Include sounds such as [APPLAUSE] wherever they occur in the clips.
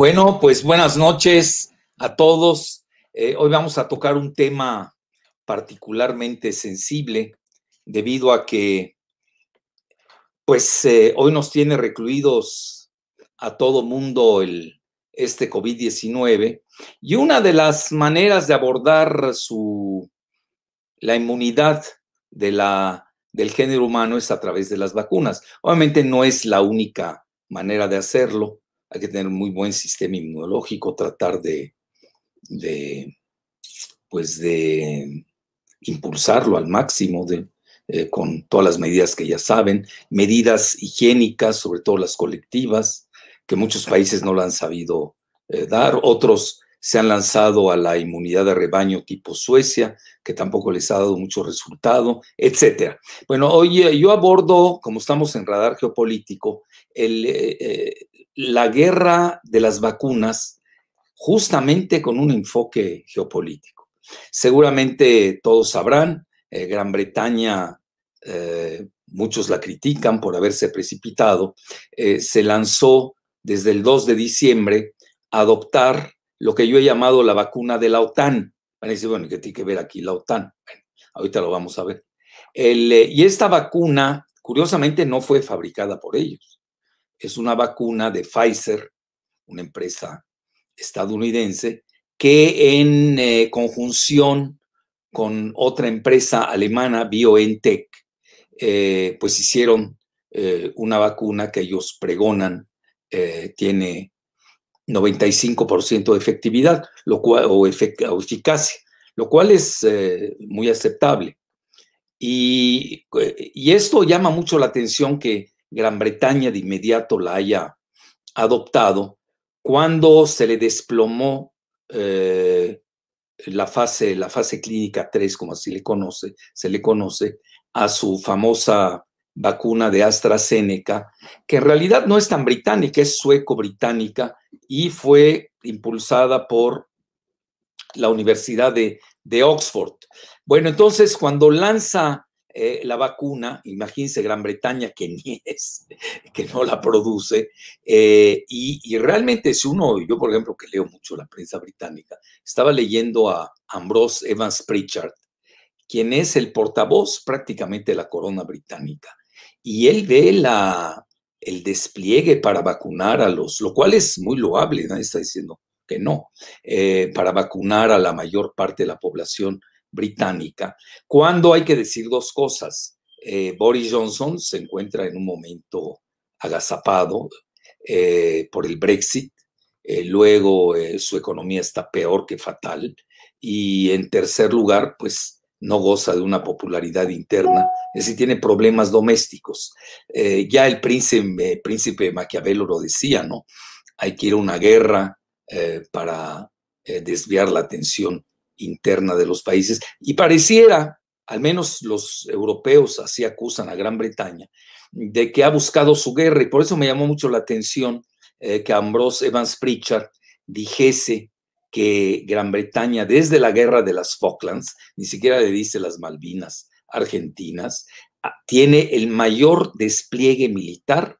Bueno, pues buenas noches a todos. Eh, hoy vamos a tocar un tema particularmente sensible debido a que, pues, eh, hoy nos tiene recluidos a todo mundo el, este COVID-19 y una de las maneras de abordar su, la inmunidad de la, del género humano es a través de las vacunas. Obviamente no es la única manera de hacerlo hay que tener un muy buen sistema inmunológico, tratar de, pues de impulsarlo al máximo de, eh, con todas las medidas que ya saben, medidas higiénicas, sobre todo las colectivas, que muchos países no lo han sabido eh, dar, otros se han lanzado a la inmunidad de rebaño tipo Suecia, que tampoco les ha dado mucho resultado, etcétera. Bueno, hoy yo abordo, como estamos en radar geopolítico, el, eh, la guerra de las vacunas justamente con un enfoque geopolítico. Seguramente todos sabrán, eh, Gran Bretaña, eh, muchos la critican por haberse precipitado, eh, se lanzó desde el 2 de diciembre a adoptar lo que yo he llamado la vacuna de la OTAN. Van a decir, bueno, ¿qué tiene que ver aquí la OTAN? ahorita lo vamos a ver. y esta vacuna, curiosamente, no fue fabricada por ellos es una vacuna de Pfizer, una empresa estadounidense, que en eh, conjunción con otra empresa alemana, BioNTech, eh, pues hicieron eh, una vacuna que ellos pregonan tiene 95% de efectividad lo cual, o, eficacia, lo cual es muy aceptable. Y, y, esto llama mucho la atención que Gran Bretaña de inmediato la haya adoptado cuando se le desplomó eh, la, fase, la fase clínica 3, como así le conoce, se le conoce, a su famosa vacuna de AstraZeneca, que en realidad no es tan británica, es sueco-británica y fue impulsada por la Universidad de, de Oxford. Bueno, entonces cuando lanza eh, la vacuna, imagínense Gran Bretaña que ni [LAUGHS] es, que no la produce, eh, y, realmente si uno, yo por ejemplo que leo mucho la prensa británica, estaba leyendo a Ambrose Evans Pritchard, quien es el portavoz prácticamente de la corona británica, y él ve la, el despliegue para vacunar a los, lo cual es muy loable, nadie está diciendo que no, eh, para vacunar a la mayor parte de la población británica, cuando hay que decir dos cosas. Eh, Boris Johnson se encuentra en un momento agazapado eh, por el Brexit, eh, luego su economía está peor que fatal y en tercer lugar, pues no goza de una popularidad interna, es decir, tiene problemas domésticos. ya el príncipe, príncipe Maquiavelo lo decía, ¿no? Hay que ir a una guerra para desviar la atención interna de los países y pareciera, al menos los europeos así acusan a Gran Bretaña, de que ha buscado su guerra y por eso me llamó mucho la atención eh, que Ambrose Evans Pritchard dijese que Gran Bretaña desde la guerra de las Falklands, ni siquiera le dice las Malvinas argentinas, ah, tiene el mayor despliegue militar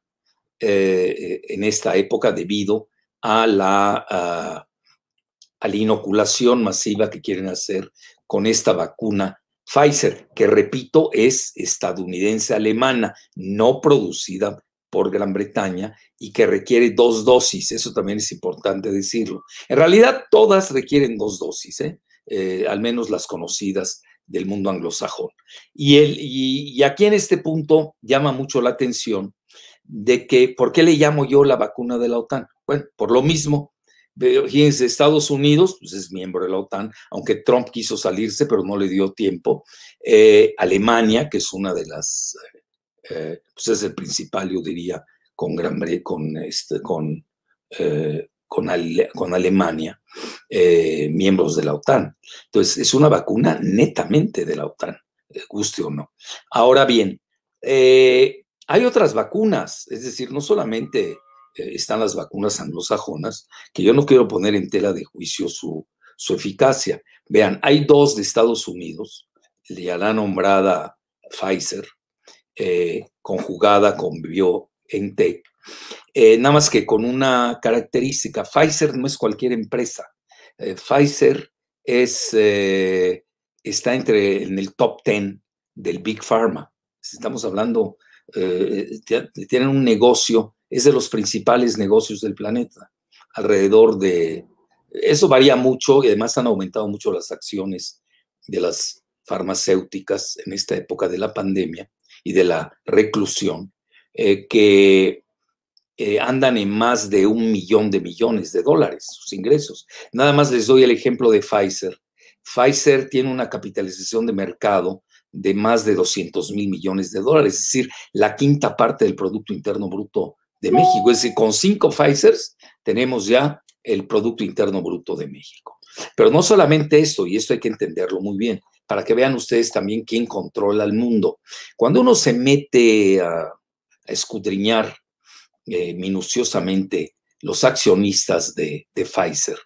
eh, en esta época debido a la ah, a la inoculación masiva que quieren hacer con esta vacuna Pfizer, que repito, es estadounidense-alemana, no producida por Gran Bretaña y que requiere dos dosis. Eso también es importante decirlo. En realidad, todas requieren dos dosis, ¿eh? Eh, al menos las conocidas del mundo anglosajón. Y, y aquí en este punto llama mucho la atención de que, ¿por qué le llamo yo la vacuna de la OTAN? Bueno, por lo mismo Fíjense, Estados Unidos pues es miembro de la OTAN, aunque Trump quiso salirse, pero no le dio tiempo. Eh, Alemania, que es una de las, eh, pues es el principal, yo diría, con Gran este, con, eh, con, Alemania, miembros de la OTAN. Entonces, es una vacuna netamente de la OTAN, guste o no. Ahora bien, hay otras vacunas, es decir, no solamente eh, están las vacunas anglosajonas, que yo no quiero poner en tela de juicio su, eficacia. Vean, hay dos de Estados Unidos, ya la nombrada Pfizer, eh, conjugada con BioNTech, Eh, nada más que con una característica, Pfizer no es cualquier empresa. Eh, Pfizer es, eh, está entre en el top 10 del Big Pharma. Estamos hablando, tienen un negocio, es de los principales negocios del planeta, alrededor de, eso varía mucho y además han aumentado mucho las acciones de las farmacéuticas en esta época de la pandemia y de la reclusión, que eh, andan en más de un millón de millones de dólares sus ingresos. Nada más les doy el ejemplo de Pfizer. Pfizer tiene una capitalización de mercado de más de 200 mil millones de dólares, es decir, la quinta parte del Producto Interno Bruto de México. Es decir, con cinco Pfizers tenemos ya el Producto Interno Bruto de México. Pero no solamente esto, y esto hay que entenderlo muy bien, para que vean ustedes también quién controla el mundo. Cuando uno se mete a, escudriñar eh, minuciosamente los accionistas de, Pfizer,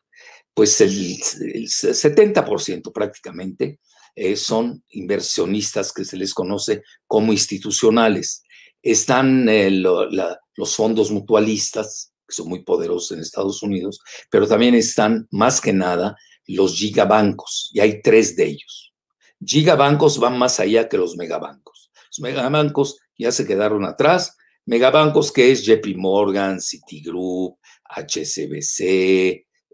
pues el, 70% prácticamente eh, son inversionistas que se les conoce como institucionales. Están eh, los fondos mutualistas, que son muy poderosos en Estados Unidos, pero también están más que nada los gigabancos, y hay tres de ellos. Gigabancos van más allá que los megabancos. Los megabancos ya se quedaron atrás, Megabancos que es JP Morgan, Citigroup, HSBC,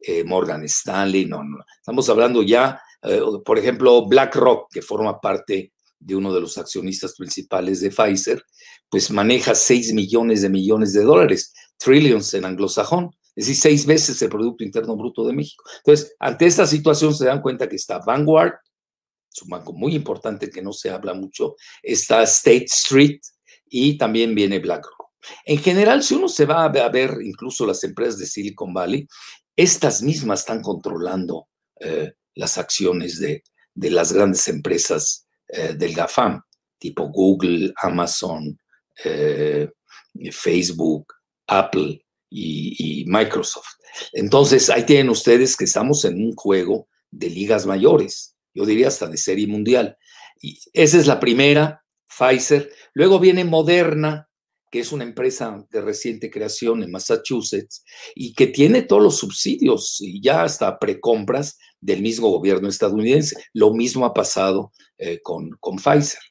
eh, Morgan Stanley, no, no, estamos hablando ya, eh, por ejemplo, BlackRock, que forma parte de uno de los accionistas principales de Pfizer, pues maneja 6 millones de millones de dólares, trillions en anglosajón, es decir, seis veces el Producto Interno Bruto de México. Entonces, ante esta situación se dan cuenta que está Vanguard, es un banco muy importante que no se habla mucho, está State Street, y también viene BlackRock. En general, si uno se va a ver incluso las empresas de Silicon Valley, estas mismas están controlando eh, las acciones de, las grandes empresas eh, del GAFAM, tipo Google, Amazon, eh, Facebook, Apple y, y, Microsoft. Entonces, ahí tienen ustedes que estamos en un juego de ligas mayores, yo diría hasta de serie mundial. Y esa es la primera, Pfizer. Luego viene Moderna, que es una empresa de reciente creación en Massachusetts y que tiene todos los subsidios y ya hasta precompras del mismo gobierno estadounidense. Lo mismo ha pasado eh, con, con, Pfizer.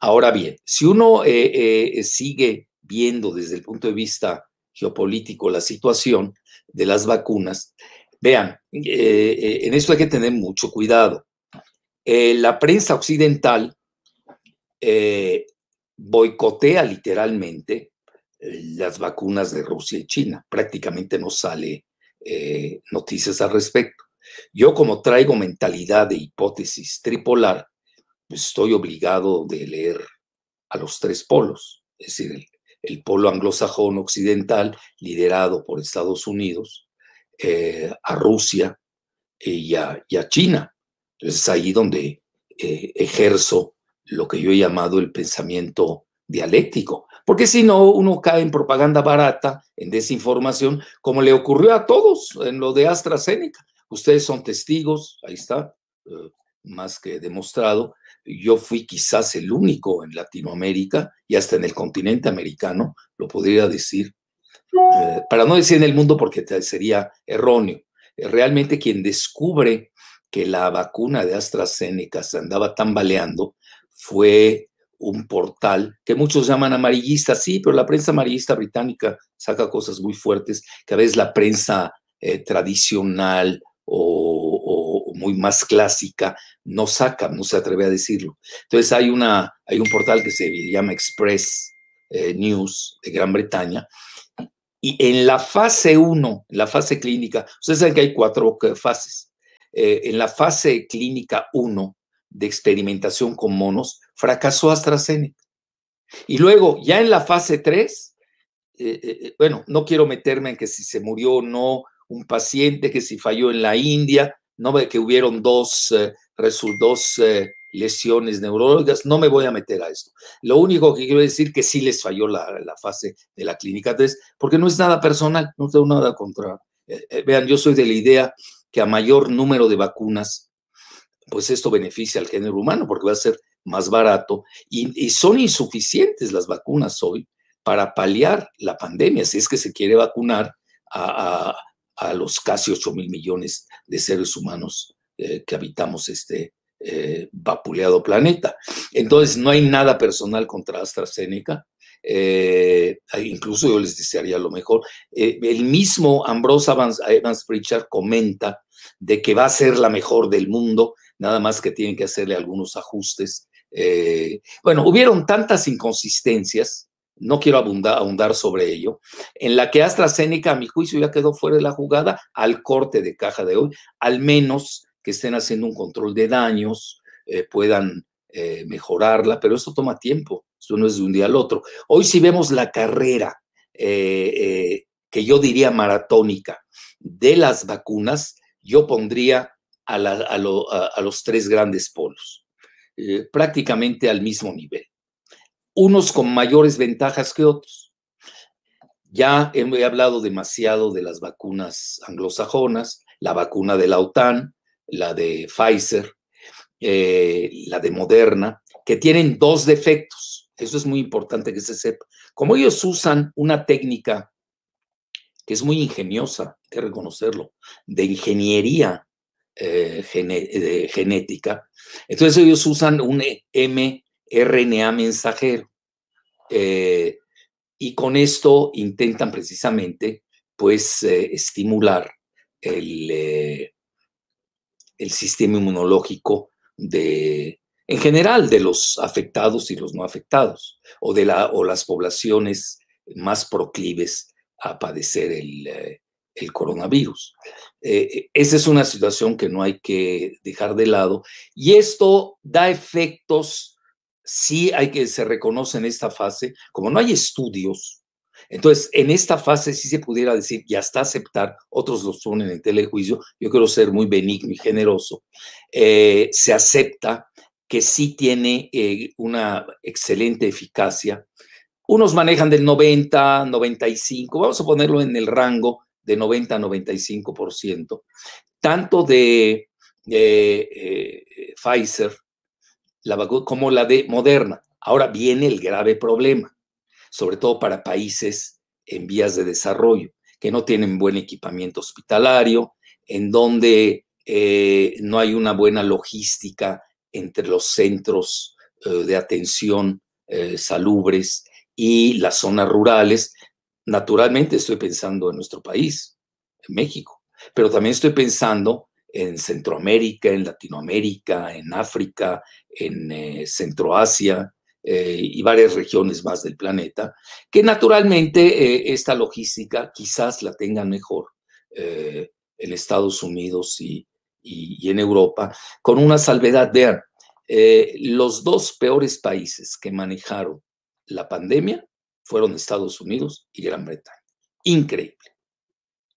Ahora bien, si uno eh, eh, sigue viendo desde el punto de vista geopolítico la situación de las vacunas, vean, en esto hay que tener mucho cuidado. la prensa occidental boicotea literalmente eh, las vacunas de Rusia y China. Prácticamente no sale eh, noticias al respecto. Yo como traigo mentalidad de hipótesis tripolar, pues estoy obligado de leer a los tres polos, es decir, el, polo anglosajón occidental liderado por Estados Unidos, eh, a Rusia y a, y a, China. Entonces es ahí donde ejerzo lo que yo he llamado el pensamiento dialéctico, porque si no, uno cae en propaganda barata, en desinformación, como le ocurrió a todos en lo de AstraZeneca. Ustedes son testigos, ahí está, eh, más que demostrado. Yo fui quizás el único en Latinoamérica y hasta en el continente americano, lo podría decir, eh, para no decir en el mundo porque sería erróneo. Realmente quien descubre que la vacuna de AstraZeneca se andaba tambaleando fue un portal que muchos llaman amarillista, sí, pero la prensa amarillista británica saca cosas muy fuertes que a veces la prensa eh, tradicional o, muy más clásica no saca, no se atreve a decirlo. Entonces hay, una, hay un portal que se llama Express eh, News de Gran Bretaña y en la fase 1, en la fase clínica, ustedes saben que hay cuatro fases. Eh, en la fase clínica 1, de experimentación con monos, fracasó AstraZeneca. Y luego, ya en la fase 3, eh, eh, eh, bueno, no quiero meterme en que si se murió o no un paciente, que si falló en la India, no que hubieron dos, dos lesiones neurológicas, no me voy a meter a esto. Lo único que quiero decir que sí les falló la, la fase de la clínica 3, porque no es nada personal, no tengo nada contra. vean, yo soy de la idea que a mayor número de vacunas pues esto beneficia al género humano porque va a ser más barato y, son insuficientes las vacunas hoy para paliar la pandemia, si es que se quiere vacunar a, los casi 8 mil millones de seres humanos eh, que habitamos este eh, vapuleado planeta. Entonces, no hay nada personal contra AstraZeneca. Eh, incluso yo les desearía lo mejor. el mismo Ambrose Evans, Evans Pritchard comenta de que va a ser la mejor del mundo, nada más que tienen que hacerle algunos ajustes. bueno, hubieron tantas inconsistencias no quiero abundar, sobre ello, en la que AstraZeneca, a mi juicio, ya quedó fuera de la jugada al corte de caja de hoy, al menos que estén haciendo un control de daños, eh, puedan eh, mejorarla, pero eso toma tiempo, eso no es de un día al otro. Hoy si vemos la carrera, eh, que yo diría maratónica, de las vacunas, yo pondría a, los tres grandes polos, prácticamente al mismo nivel unos con mayores ventajas que otros. Ya he hablado demasiado de las vacunas anglosajonas, la vacuna de la OTAN, la de Pfizer, eh, la de Moderna, que tienen dos defectos. Eso es muy importante que se sepa. Como ellos usan una técnica que es muy ingeniosa, hay que reconocerlo, de ingeniería eh, genética, entonces ellos usan un M RNA mensajero. Eh, y con esto intentan precisamente, pues, eh, estimular el, el sistema inmunológico de, en general, de los afectados y los no afectados, o de la, o las poblaciones más proclives a padecer el, el coronavirus. esa es una situación que no hay que dejar de lado y esto da efectos sí hay que, se reconoce en esta fase, como no hay estudios, entonces en esta fase sí se pudiera decir, y hasta aceptar, otros los ponen en telejuicio, yo quiero ser muy benigno y generoso, eh, se acepta que sí tiene eh, una excelente eficacia. Unos manejan del 90, 95, vamos a ponerlo en el rango de 90 a 95%, tanto de eh, Pfizer como la de Moderna. Ahora viene el grave problema, sobre todo para países en vías de desarrollo, que no tienen buen equipamiento hospitalario, en donde eh, no hay una buena logística entre los centros eh, de atención eh, salubres y las zonas rurales. Naturalmente estoy pensando en nuestro país, en México, pero también estoy pensando en Centroamérica, en Latinoamérica, en África, en eh, Centroasia eh, y varias regiones más del planeta, que naturalmente eh, esta logística quizás la tengan mejor en Estados Unidos y, y, en Europa, con una salvedad. Vean, los dos peores países que manejaron la pandemia fueron Estados Unidos y Gran Bretaña. Increíble.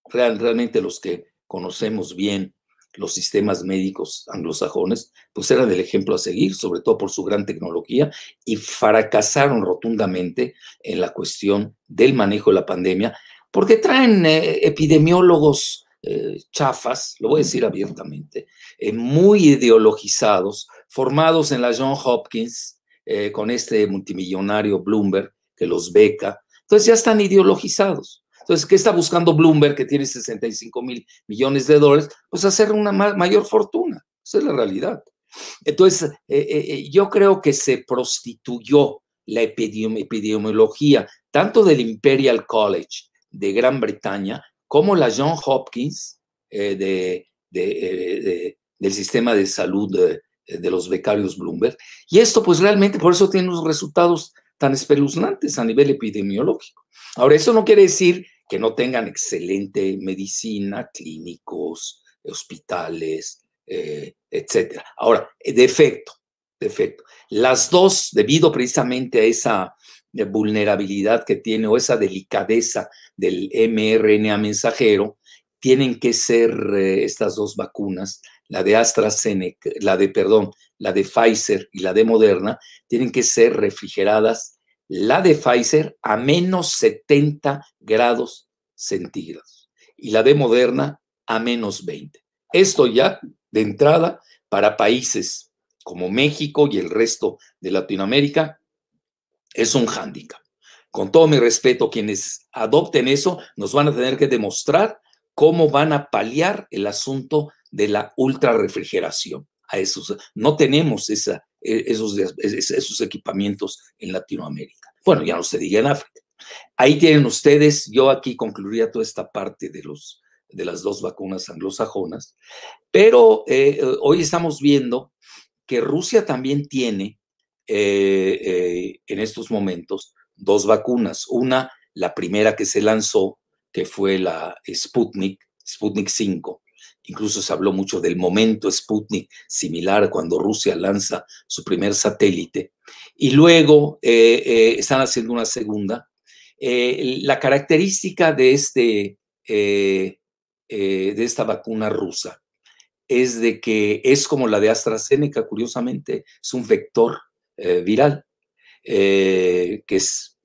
Real, realmente los que conocemos bien los sistemas médicos anglosajones, pues eran el ejemplo a seguir, sobre todo por su gran tecnología, y fracasaron rotundamente en la cuestión del manejo de la pandemia, porque traen eh, epidemiólogos eh, chafas, lo voy a decir abiertamente, eh, muy ideologizados, formados en la John Hopkins, con este multimillonario Bloomberg que los beca, entonces ya están ideologizados. Entonces, ¿qué está buscando Bloomberg, que tiene 65 mil millones de dólares? Pues hacer una mayor fortuna. Esa es la realidad. Entonces, eh, eh, eh, yo creo que se prostituyó la epidemiología, tanto del Imperial College de Gran Bretaña como la John Hopkins de, del sistema de salud de, los becarios Bloomberg. Y esto, pues realmente, por eso tiene unos resultados tan espeluznantes a nivel epidemiológico. Ahora, eso no quiere decir que no tengan excelente medicina, clínicos, hospitales, eh, etcétera. Ahora, defecto, defecto. Las dos, debido precisamente a esa eh, vulnerabilidad que tiene o esa delicadeza del mRNA mensajero, tienen que ser eh, estas dos vacunas, la de AstraZeneca, la de, perdón, la de Pfizer y la de Moderna, tienen que ser refrigeradas la de Pfizer a menos 70 grados centígrados y la de Moderna a menos 20. Esto ya de entrada para países como México y el resto de Latinoamérica es un hándicap. con todo mi respeto, quienes adopten eso nos van a tener que demostrar cómo van a paliar el asunto de la ultra refrigeración. A esos, no tenemos e, esos, esos equipamientos en Latinoamérica. Bueno, ya no se diga en África. Ahí tienen ustedes, yo aquí concluiría toda esta parte de, los, de las dos vacunas anglosajonas, pero eh, eh, hoy estamos viendo que Rusia también tiene eh, en estos momentos dos vacunas. Una, la primera que se lanzó, que fue la Sputnik, Sputnik 5. Incluso se habló mucho del momento Sputnik, similar cuando Rusia lanza su primer satélite. Y luego están haciendo una segunda, eh, la característica de, este, eh, eh, de esta vacuna rusa es de que es como la de AstraZeneca, curiosamente, es un vector viral que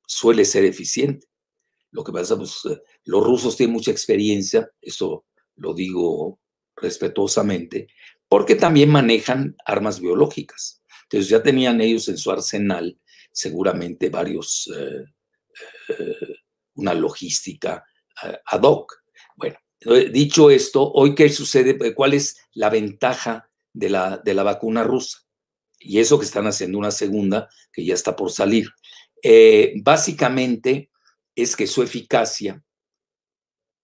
suele ser eficiente. Lo que pasa, pues los rusos tienen mucha experiencia, eso lo digo respetuosamente, porque también manejan armas biológicas. Entonces ya tenían ellos en su arsenal seguramente varios eh, una logística eh, ad hoc. Bueno, eh, dicho esto, hoy qué sucede, cuál es la ventaja de la, de la vacuna rusa. Y eso que están haciendo una segunda que ya está por salir. básicamente es que su eficacia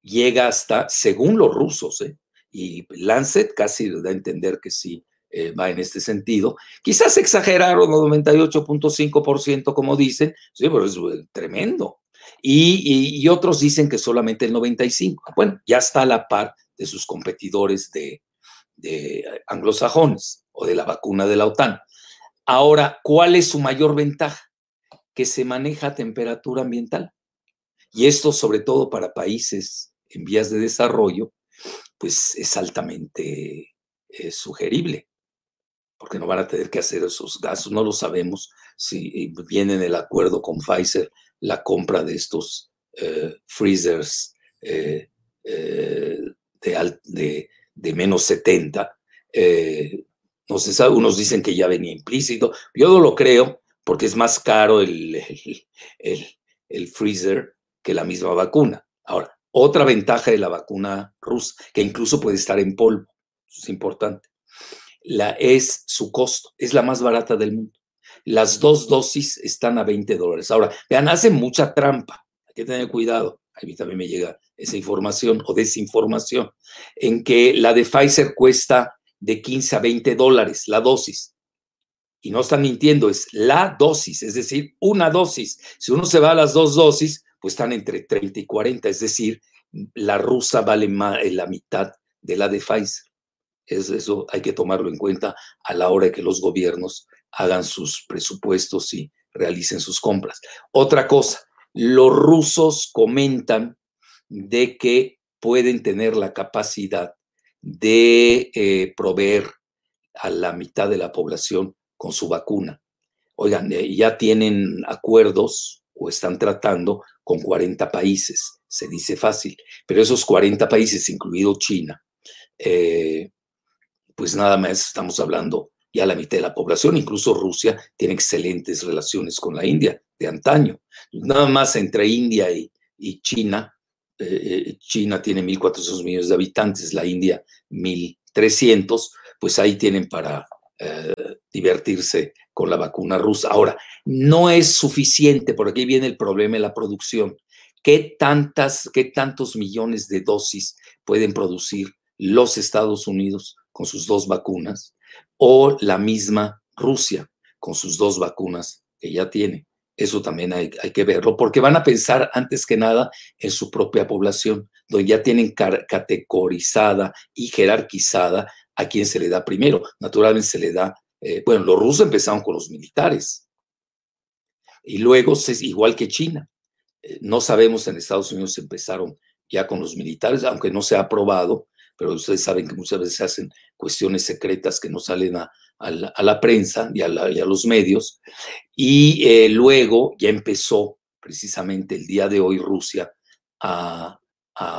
llega hasta, según los rusos, y Lancet casi da a entender que sí, eh, va en este sentido. Quizás exageraron 98.5%, como dicen, sí, pero es eh, tremendo. Y, otros dicen que solamente el 95%. Bueno, ya está a la par de sus competidores de, de anglosajones o de la vacuna de la OTAN. Ahora, ¿cuál es su mayor ventaja? Que se maneja a temperatura ambiental. Y esto, sobre todo para países en vías de desarrollo, pues es altamente eh, sugerible porque no van a tener que hacer esos gastos, no lo sabemos si viene en el acuerdo con Pfizer la compra de estos eh, freezers eh, eh, de, de, menos 70. no se sabe, unos dicen que ya venía implícito, yo no lo creo porque es más caro el, el, el freezer que la misma vacuna. Ahora, otra ventaja de la vacuna rusa, que incluso puede estar en polvo, es importante la, es su costo, es la más barata del mundo. Las dos dosis están a 20 dólares. Ahora, vean, hacen mucha trampa, hay que tener cuidado. A mí también me llega esa información o desinformación, en que la de Pfizer cuesta de 15 a 20 dólares la dosis. Y no están mintiendo, es la dosis, es decir, una dosis. Si uno se va a las dos dosis, pues están entre 30 y 40, es decir, la rusa vale más, la mitad de la de Pfizer eso hay que tomarlo en cuenta a la hora de que los gobiernos hagan sus presupuestos y realicen sus compras. Otra cosa, los rusos comentan de que pueden tener la capacidad de eh, proveer a la mitad de la población con su vacuna. Oigan, eh, ya tienen acuerdos o están tratando con 40 países, se dice fácil, pero esos 40 países, incluido China, eh, pues nada más estamos hablando ya la mitad de la población, incluso Rusia tiene excelentes relaciones con la India de antaño. Nada más entre India y, China, eh, eh, China tiene 1.400 millones de habitantes, la India 1.300, pues ahí tienen para divertirse con la vacuna rusa. Ahora, no es suficiente, por aquí viene el problema de la producción. ¿Qué, tantas, ¿Qué tantos millones de dosis pueden producir los Estados Unidos con sus dos vacunas, o la misma Rusia con sus dos vacunas que ya tiene. Eso también hay, que verlo, porque van a pensar antes que nada en su propia población, donde ya tienen categorizada y jerarquizada a quién se le da primero. Naturalmente se le da, eh, bueno, los rusos empezaron con los militares y luego, igual que China, eh, no sabemos en Estados Unidos empezaron ya con los militares, aunque no se ha aprobado, pero ustedes saben que muchas veces se hacen cuestiones secretas que no salen a, la, prensa y a, los medios. Y eh, luego ya empezó precisamente el día de hoy Rusia a,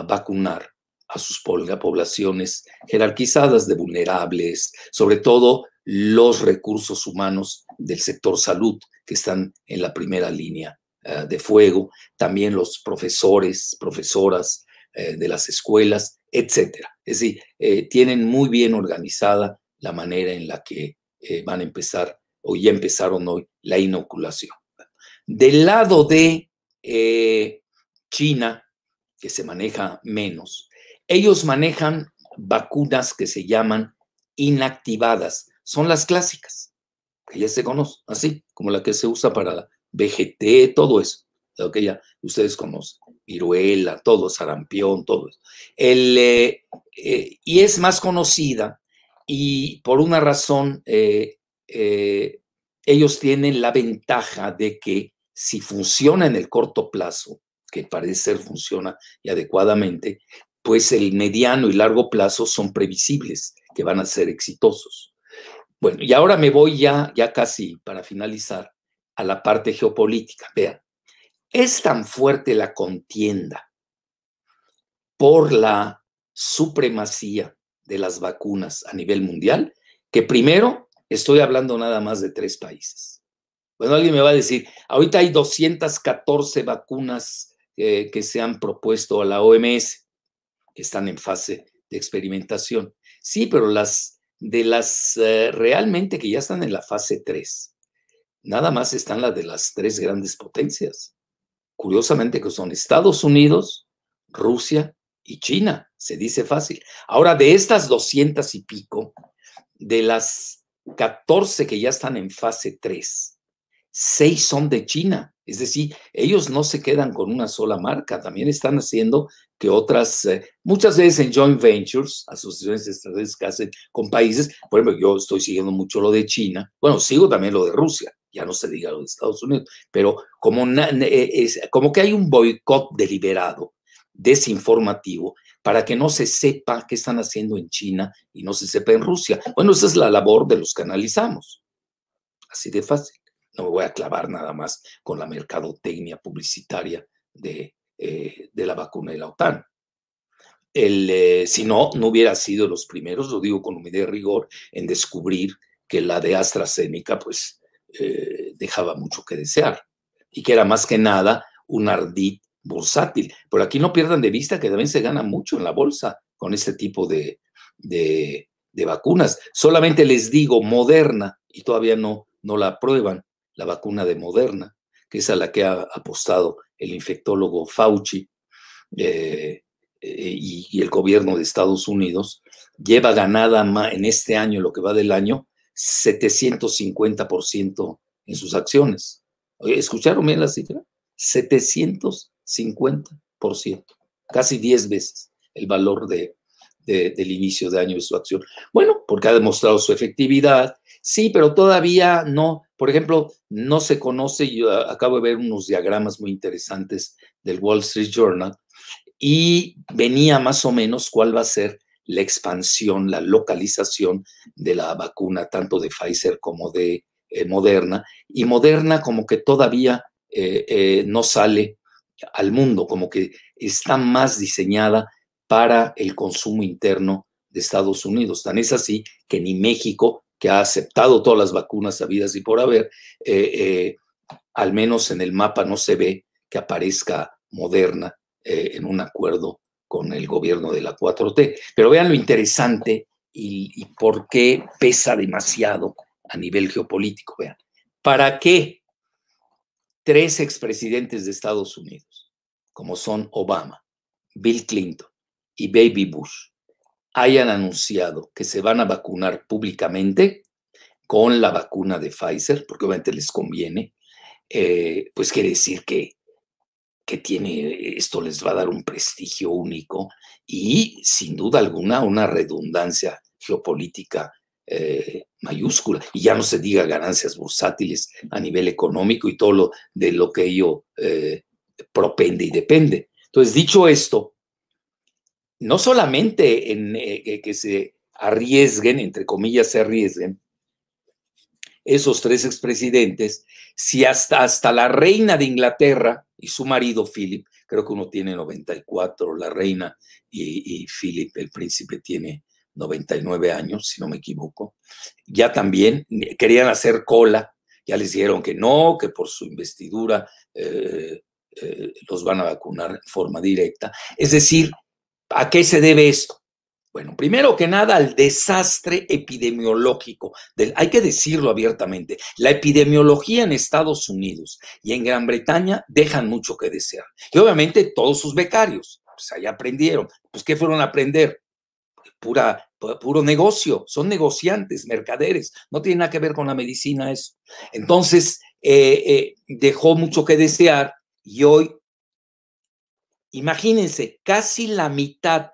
vacunar a sus poblaciones jerarquizadas de vulnerables, sobre todo los recursos humanos del sector salud que están en la primera línea eh, de fuego, también los profesores, profesoras eh, de las escuelas, etcétera. Es decir, tienen muy bien organizada la manera en la que van a empezar o ya empezaron hoy la inoculación. Del lado de China, que se maneja menos, ellos manejan vacunas que se llaman inactivadas. Son las clásicas, que ya se conocen, así como la que se usa para la VGT, todo eso, lo que ya ustedes conocen, viruela, todo, sarampión, todo eso. El, eh, eh, y es más conocida y por una razón, eh, ellos tienen la ventaja de que si funciona en el corto plazo, que parece ser funciona y adecuadamente, pues el mediano y largo plazo son previsibles, que van a ser exitosos. Bueno, y ahora me voy ya, ya casi para finalizar a la parte geopolítica. Vean, es tan fuerte la contienda por la supremacía de las vacunas a nivel mundial que primero estoy hablando nada más de tres países. Bueno, alguien me va a decir, ahorita hay 214 vacunas eh, que se han propuesto a la OMS que están en fase de experimentación. Sí, pero las de las eh, realmente que ya están en la fase 3, nada más están las de las tres grandes potencias. Curiosamente que son Estados Unidos, Rusia y China, se dice fácil. Ahora, de estas 200 y pico, de las 14 que ya están en fase 3, 6 son de China. Es decir, ellos no se quedan con una sola marca, también están haciendo que otras, eh, muchas veces en joint ventures, asociaciones estratégicas hacen con países, por ejemplo, yo estoy siguiendo mucho lo de China, bueno, sigo también lo de Rusia, ya no se diga lo de Estados Unidos, pero como, eh, como que hay un boicot deliberado, desinformativo, para que no se sepa qué están haciendo en China y no se sepa en Rusia. Bueno, esa es la labor de los que analizamos. Así de fácil. No me voy a clavar nada más con la mercadotecnia publicitaria de, eh, de la vacuna de la OTAN. El, eh, si no, no hubiera sido los primeros, lo digo con humildad y rigor, en descubrir que la de AstraZeneca pues eh, dejaba mucho que desear y que era más que nada un ardid bursátil. Por aquí no pierdan de vista que también se gana mucho en la bolsa con este tipo de, de, vacunas. Solamente les digo Moderna y todavía no, no la aprueban la vacuna de Moderna, que es a la que ha apostado el infectólogo Fauci eh, y, el gobierno de Estados Unidos, lleva ganada en este año, lo que va del año, 750% en sus acciones. ¿Escucharon bien la cifra? 750%, casi 10 veces el valor de, del inicio de año de su acción. Bueno, porque ha demostrado su efectividad, sí, pero todavía no, por ejemplo, no se conoce, yo acabo de ver unos diagramas muy interesantes del Wall Street Journal y venía más o menos cuál va a ser la expansión, la localización de la vacuna, tanto de Pfizer como de eh, Moderna, y Moderna como que todavía eh, eh, no sale al mundo, como que está más diseñada para el consumo interno de Estados Unidos. Tan es así que ni México que ha aceptado todas las vacunas habidas y por haber, eh, eh, al menos en el mapa no se ve que aparezca Moderna eh, en un acuerdo con el gobierno de la 4T. Pero vean lo interesante y, y por qué pesa demasiado a nivel geopolítico. Vean, ¿para qué tres expresidentes de Estados Unidos, como son Obama, Bill Clinton y Baby Bush, hayan anunciado que se van a vacunar públicamente con la vacuna de Pfizer, porque obviamente les conviene, eh, pues quiere decir que, que tiene, esto les va a dar un prestigio único y sin duda alguna una redundancia geopolítica eh, mayúscula. Y ya no se diga ganancias bursátiles a nivel económico y todo lo de lo que ello eh, propende y depende. Entonces, dicho esto, no solamente en eh, que se arriesguen, entre comillas, se arriesguen, esos tres expresidentes, si hasta, hasta la reina de Inglaterra y su marido Philip, creo que uno tiene 94, la reina y, Philip, el príncipe, tiene 99 años, si no me equivoco, ya también querían hacer cola Ya les dijeron que no, que por su investidura los van a vacunar en forma directa. Es decir, ¿a qué se debe esto? Bueno, primero que nada, al desastre epidemiológico. Hay que decirlo abiertamente. La epidemiología en Estados Unidos y en Gran Bretaña dejan mucho que desear. Y obviamente todos sus becarios, pues ahí aprendieron. Pues, ¿qué fueron a aprender? Pura, puro negocio. Son negociantes, mercaderes. No tiene nada que ver con la medicina eso. Entonces, eh, eh, dejó mucho que desear y hoy, imagínense, casi la mitad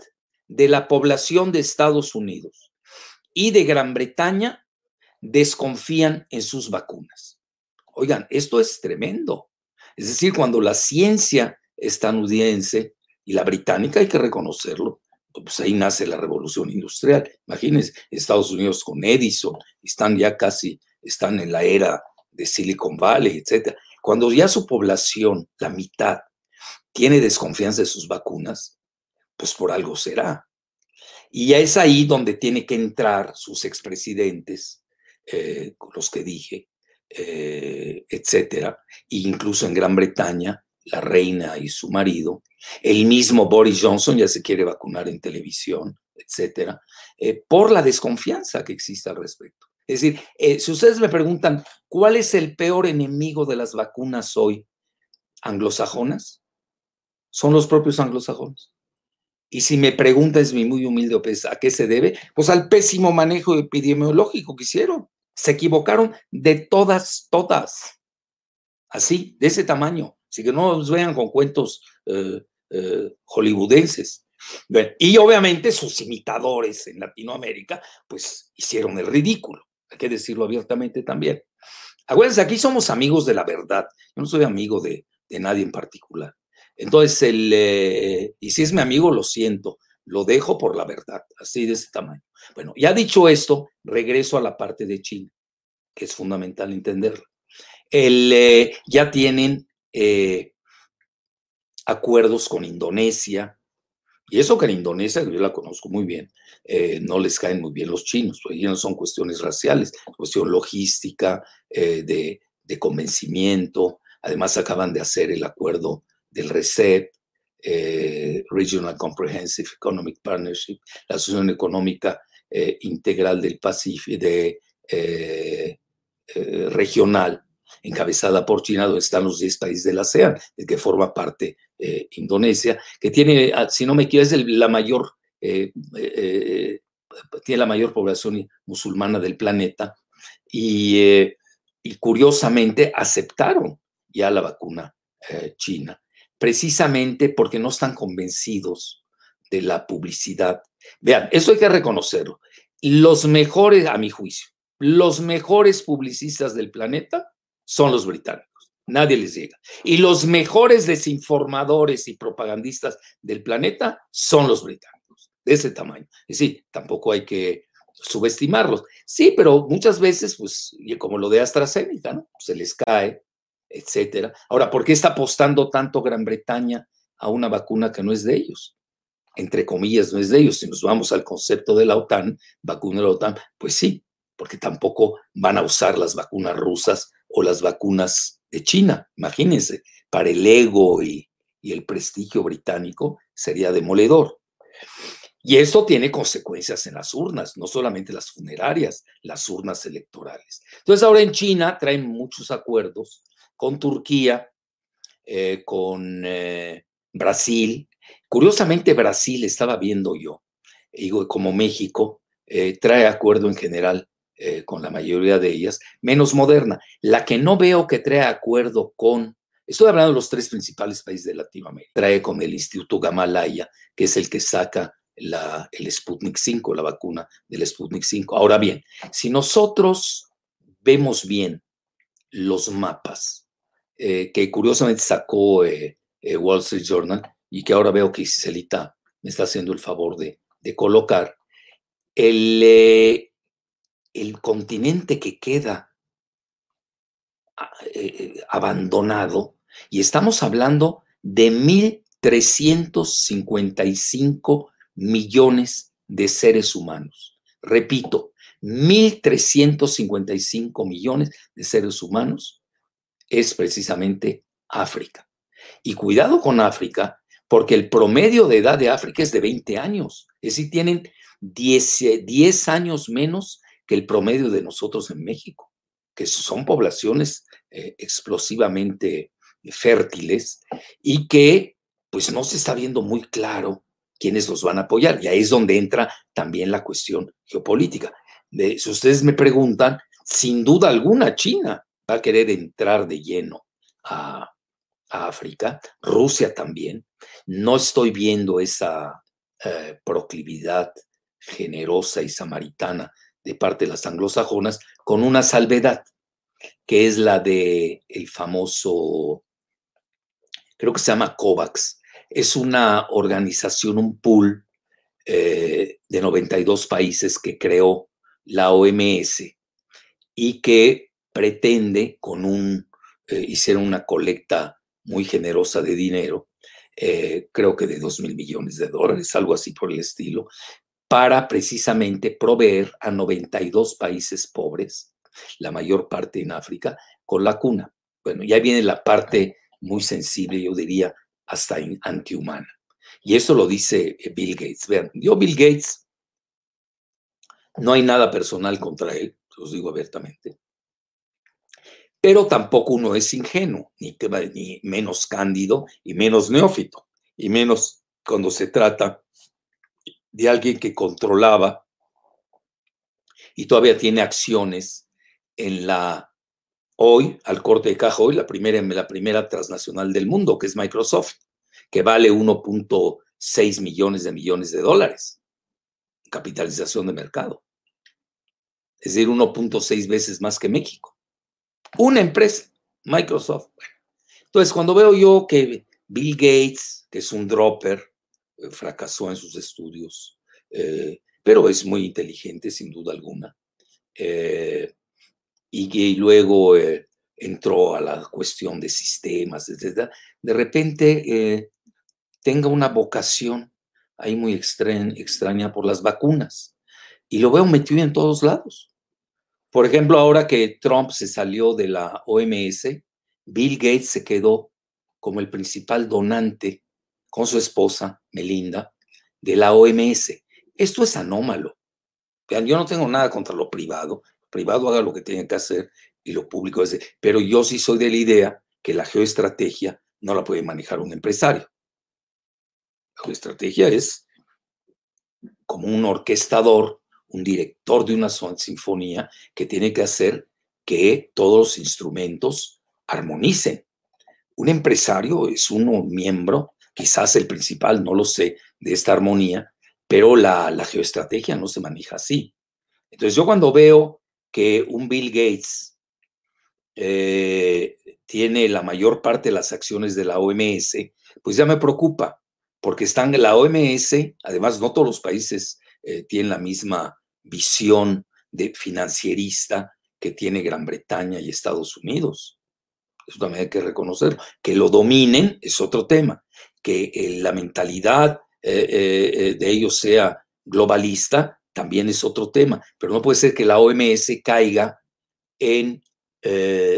de la población de Estados Unidos y de Gran Bretaña desconfían en sus vacunas. Oigan, esto es tremendo. Es decir, cuando la ciencia estadounidense y la británica, hay que reconocerlo, pues ahí nace la revolución industrial. Imagínense, Estados Unidos con Edison, están ya casi, están en la era de Silicon Valley, etc. Cuando ya su población, la mitad, tiene desconfianza de sus vacunas, pues por algo será. Y es ahí donde tiene que entrar sus expresidentes, eh, los que dije, eh, etcétera, e incluso en Gran Bretaña, la reina y su marido, el mismo Boris Johnson ya se quiere vacunar en televisión, etcétera, eh, por la desconfianza que existe al respecto. Es decir, si ustedes me preguntan, ¿cuál es el peor enemigo de las vacunas hoy? ¿Anglosajonas? Son los propios anglosajones. Y si me preguntas, mi muy humilde opinión, ¿a qué se debe? Pues al pésimo manejo epidemiológico que hicieron. Se equivocaron de todas, todas. Así, de ese tamaño. Así que no nos vean con cuentos eh, eh, hollywoodenses. Y obviamente sus imitadores en Latinoamérica, pues hicieron el ridículo. Hay que decirlo abiertamente también. Acuérdense, aquí somos amigos de la verdad. Yo no soy amigo de, de nadie en particular. Entonces, el, eh, y si es mi amigo, lo siento, lo dejo por la verdad, así de ese tamaño. Bueno, ya dicho esto, regreso a la parte de China, que es fundamental entenderlo. El, eh, ya tienen eh, acuerdos con Indonesia, y eso que en Indonesia, yo la conozco muy bien, no les caen muy bien los chinos, porque no son cuestiones raciales, cuestión logística, de, de, convencimiento. Además, acaban de hacer el acuerdo del RECEP, eh, Regional Comprehensive Economic Partnership, la Asociación Económica eh, Integral del Pacífico, eh, regional, encabezada por China, donde están los 10 países de la ASEAN, de que forma parte Indonesia, que tiene, ah, si no me equivoco, es la mayor, tiene la mayor población musulmana del planeta, y curiosamente aceptaron ya la vacuna china precisamente porque no están convencidos de la publicidad. Vean, eso hay que reconocerlo. Los mejores, a mi juicio, los mejores publicistas del planeta son los británicos. Nadie les llega. Y los mejores desinformadores y propagandistas del planeta son los británicos, de ese tamaño. Y sí, tampoco hay que subestimarlos. Sí, pero muchas veces, pues, como lo de AstraZeneca, ¿no? Se les cae etcétera. Ahora, ¿por qué está apostando tanto Gran Bretaña a una vacuna que no es de ellos? Entre comillas, no es de ellos. Si nos vamos al concepto de la OTAN, vacuna de la OTAN, pues sí, porque tampoco van a usar las vacunas rusas o las vacunas de China. Imagínense, para el ego y, el prestigio británico sería demoledor. Y eso tiene consecuencias en las urnas, no solamente las funerarias, las urnas electorales. Entonces ahora en China traen muchos acuerdos con Turquía, eh, con eh, Brasil. Curiosamente, Brasil estaba viendo yo, digo, como México, eh, trae acuerdo en general con la mayoría de ellas, menos moderna. La que no veo que trae acuerdo con, estoy hablando de los tres principales países de Latinoamérica, trae con el Instituto Gamalaya, que es el que saca el Sputnik 5, la vacuna del Sputnik 5. Ahora bien, si nosotros vemos bien los mapas eh, que curiosamente sacó eh, eh, Wall Street Journal y que ahora veo que Ciselita me está haciendo el favor de, colocar, el, el, continente que queda ah, abandonado, y estamos hablando de 1.355 millones de seres humanos. Repito, 1.355 millones de seres humanos, es precisamente África. Y cuidado con África, porque el promedio de edad de África es de 20 años. Es decir, tienen 10, 10 años menos que el promedio de nosotros en México, que son poblaciones eh, explosivamente fértiles y que pues no se está viendo muy claro quiénes los van a apoyar. Y ahí es donde entra también la cuestión geopolítica. si ustedes me preguntan, sin duda alguna China va a querer entrar de lleno a, África, Rusia también. No estoy viendo esa eh, proclividad generosa y samaritana de parte de las anglosajonas, con una salvedad, que es la de el famoso, creo que se llama COVAX. Es una organización, un pool eh, de 92 países que creó la OMS y que pretende con un, eh, hicieron una colecta muy generosa de dinero, eh, creo que de 2 mil millones de dólares, algo así por el estilo, para precisamente proveer a 92 países pobres, la mayor parte en África, con la cuna. Bueno, ya viene la parte muy sensible, yo diría, hasta antihumana. Y eso lo dice eh, Bill Gates. Vean, yo Bill Gates, no hay nada personal contra él, os digo abiertamente, pero tampoco uno es ingenuo, ni, ni menos cándido y menos neófito, y menos cuando se trata de alguien que controlaba y todavía tiene acciones en la hoy, al corte de caja hoy, la primera, la primera transnacional del mundo, que es Microsoft, que vale 1.6 millones de millones de dólares, capitalización de mercado. Es decir, 1.6 veces más que México. Una empresa, Microsoft. Entonces, cuando veo yo que Bill Gates, que es un dropper, eh, fracasó en sus estudios, eh, pero es muy inteligente sin duda alguna. Eh, y que luego entró a la cuestión de sistemas, etc. De repente tenga una vocación ahí muy extraña, extraña por las vacunas. Y lo veo metido en todos lados. Por ejemplo, ahora que Trump se salió de la OMS, Bill Gates se quedó como el principal donante con su esposa, Melinda, de la OMS. Esto es anómalo. Yo no tengo nada contra lo privado. privado haga lo que tiene que hacer y lo público es Pero yo sí soy de la idea que la geoestrategia no la puede manejar un empresario. La geoestrategia es como un orquestador, un director de una sinfonía que tiene que hacer que todos los instrumentos armonicen. Un empresario es uno miembro quizás el principal, no lo sé, de esta armonía, pero la, geoestrategia no se maneja así. Entonces yo cuando veo que un Bill Gates eh, tiene la mayor parte de las acciones de la OMS, pues ya me preocupa, porque están en la OMS, además no todos los países eh, tienen la misma visión de financierista que tiene Gran Bretaña y Estados Unidos. Eso también hay que reconocerlo. Que lo dominen es otro tema que eh, la mentalidad eh, eh, de ellos sea globalista, también es otro tema, pero no puede ser que la OMS caiga en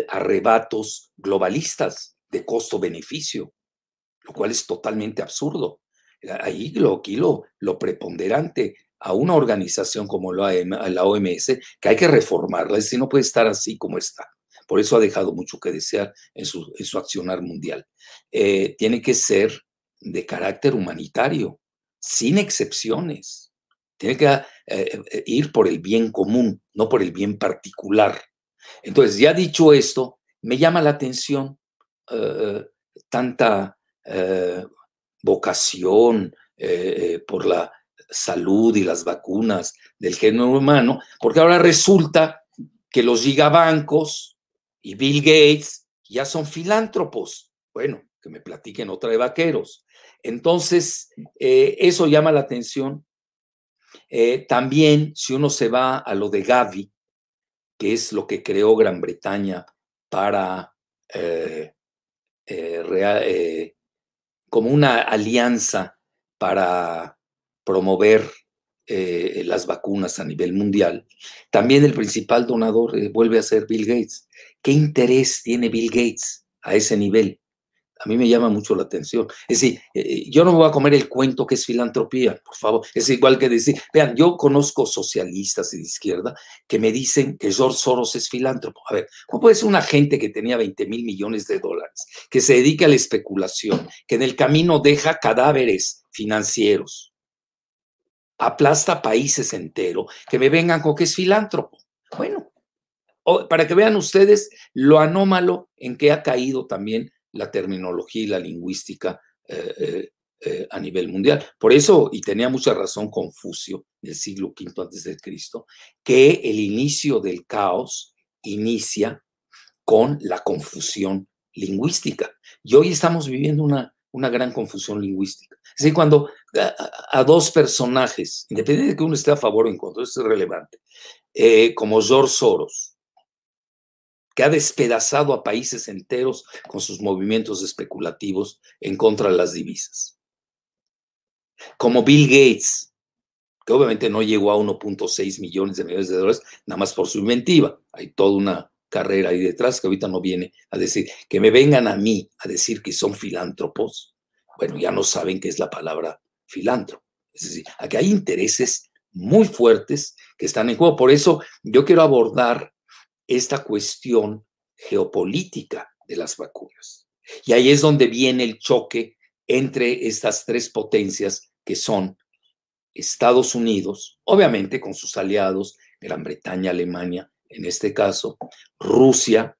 arrebatos globalistas de costo-beneficio, lo cual es totalmente absurdo. Ahí lo, aquí lo, lo preponderante a una organización como la, OMS, que hay que reformarla, decir, no puede estar así como está. Por eso ha dejado mucho que desear en su, en su accionar mundial. tiene que ser de carácter humanitario, sin excepciones. Tiene que eh, eh, ir por el bien común, no por el bien particular. Entonces, ya dicho esto, me llama la atención eh, tanta vocación por la salud y las vacunas del género humano, porque ahora resulta que los gigabancos y Bill Gates ya son filántropos. Bueno, que me platiquen otra de vaqueros. Entonces, eh, eso llama la atención. Eh, también, si uno se va a lo de Gavi, que es lo que creó Gran Bretaña para eh, como una alianza para promover eh, las vacunas a nivel mundial, también el principal donador eh, vuelve a ser Bill Gates. ¿Qué interés tiene Bill Gates a ese nivel? A mí me llama mucho la atención. Es decir, eh, yo no voy a comer el cuento que es filantropía, por favor. Es igual que decir, vean, yo conozco socialistas de izquierda que me dicen que George Soros es filántropo. A ver, ¿cómo puede ser una gente que tenía 20 mil millones de dólares, que se dedica a la especulación, que en el camino deja cadáveres financieros, aplasta países enteros, que me vengan con que es filántropo? Bueno, para que vean ustedes lo anómalo en que ha caído también la terminología y la lingüística eh, eh, eh, a nivel mundial. Por eso, y tenía mucha razón Confucio del siglo V antes de Cristo, que el inicio del caos inicia con la confusión lingüística. Y hoy estamos viviendo una, una gran confusión lingüística. Es decir, cuando a, dos personajes, independientemente de que uno esté a favor o en contra, eso es relevante, como George Soros, que ha despedazado a países enteros con sus movimientos especulativos en contra de las divisas. Como Bill Gates, que obviamente no llegó a 1.6 millones de millones de dólares, nada más por su inventiva. Hay toda una carrera ahí detrás que ahorita no viene a decir, que me vengan a mí a decir que son filántropos. Bueno, ya no saben qué es la palabra filántropo. Es decir, aquí hay intereses muy fuertes que están en juego. Por eso yo quiero abordar esta cuestión geopolítica de las vacunas. Y ahí es donde viene el choque entre estas tres potencias que son Estados Unidos, obviamente con sus aliados, Gran Bretaña, Alemania, en este caso, Rusia,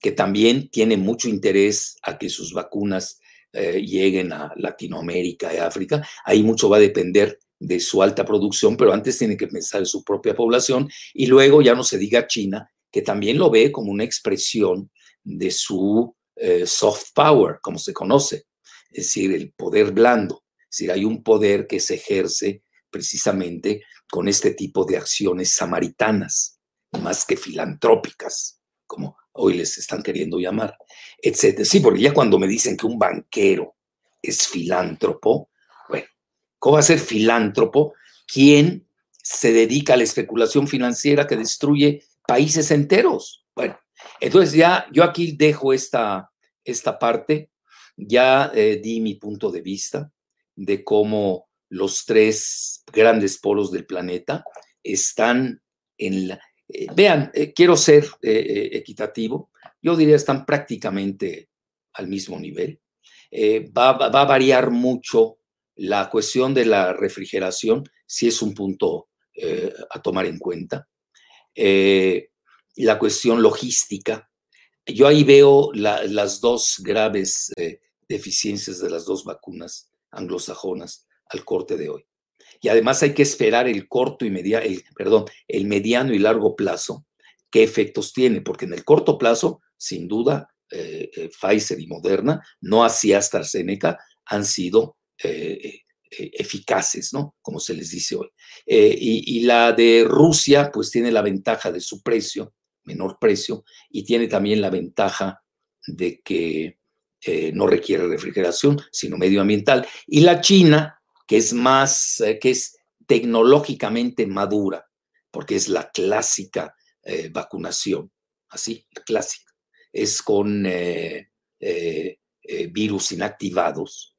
que también tiene mucho interés a que sus vacunas eh, lleguen a Latinoamérica y África. Ahí mucho va a depender de su alta producción, pero antes tiene que pensar en su propia población y luego ya no se diga China, que también lo ve como una expresión de su eh, soft power, como se conoce, es decir, el poder blando. Es decir, hay un poder que se ejerce precisamente con este tipo de acciones samaritanas, más que filantrópicas, como hoy les están queriendo llamar, etc. Sí, porque ya cuando me dicen que un banquero es filántropo, bueno, ¿cómo va a ser filántropo quien se dedica a la especulación financiera que destruye países enteros. Bueno, entonces ya yo aquí dejo esta, esta parte, ya eh, di mi punto de vista de cómo los tres grandes polos del planeta están en la... Eh, vean, eh, quiero ser equitativo, yo diría están prácticamente al mismo nivel. Va, a variar mucho la cuestión de la refrigeración, si es un punto a tomar en cuenta. Eh, la cuestión logística. Yo ahí veo las dos graves eh, deficiencias de las dos vacunas anglosajonas al corte de hoy. Y además hay que esperar el corto y media, el, perdón, el mediano y largo plazo, qué efectos tiene, porque en el corto plazo, sin duda, eh, Pfizer y Moderna, no así AstraZeneca, han sido eh, eficaces, ¿no? Como se les dice hoy. Eh, y, la de Rusia, pues tiene la ventaja de su precio, menor precio, y tiene también la ventaja de que eh, no requiere refrigeración, sino medioambiental. Y la China, que es más, que es tecnológicamente madura, porque es la clásica vacunación, así, clásica, es con virus inactivados,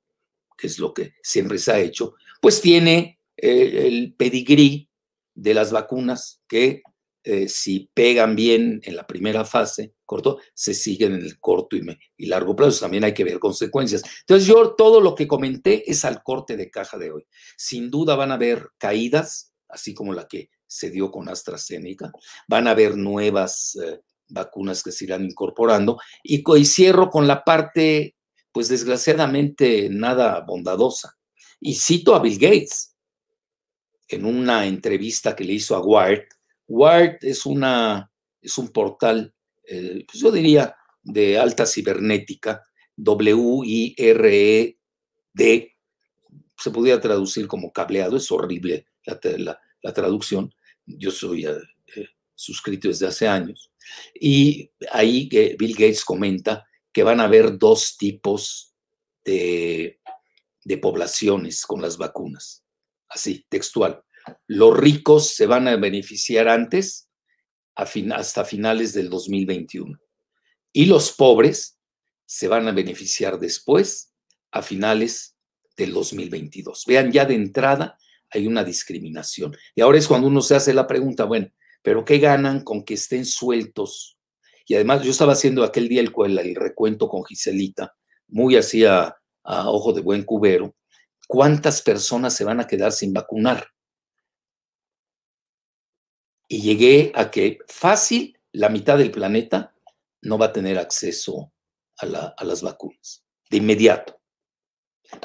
que es lo que siempre se ha hecho, pues tiene eh, el pedigrí de las vacunas que eh, si pegan bien en la primera fase, corto, se siguen en el corto y, largo plazo. También hay que ver consecuencias. Entonces, yo todo lo que comenté es al corte de caja de hoy. Sin duda van a haber caídas, así como la que se dio con AstraZeneca. Van a haber nuevas eh, vacunas que se irán incorporando. Y, y cierro con la parte pues desgraciadamente nada bondadosa. Y cito a Bill Gates en una entrevista que le hizo a Wired. Wired es, una, es un portal, eh, pues yo diría, de alta cibernética, W-I-R-E-D, se podría traducir como cableado, es horrible la, traducción, yo soy eh, eh, suscrito desde hace años, y ahí Bill Gates comenta que van a haber dos tipos de, poblaciones con las vacunas. Así, textual. Los ricos se van a beneficiar antes, hasta finales del 2021, y los pobres se van a beneficiar después, a finales del 2022. Vean, ya de entrada hay una discriminación. Y ahora es cuando uno se hace la pregunta, bueno, pero ¿qué ganan con que estén sueltos? Y además yo estaba haciendo aquel día el, recuento con Giselita, muy así a, ojo de buen cubero, ¿cuántas personas se van a quedar sin vacunar? Y llegué a que fácil la mitad del planeta no va a tener acceso a, las vacunas, de inmediato.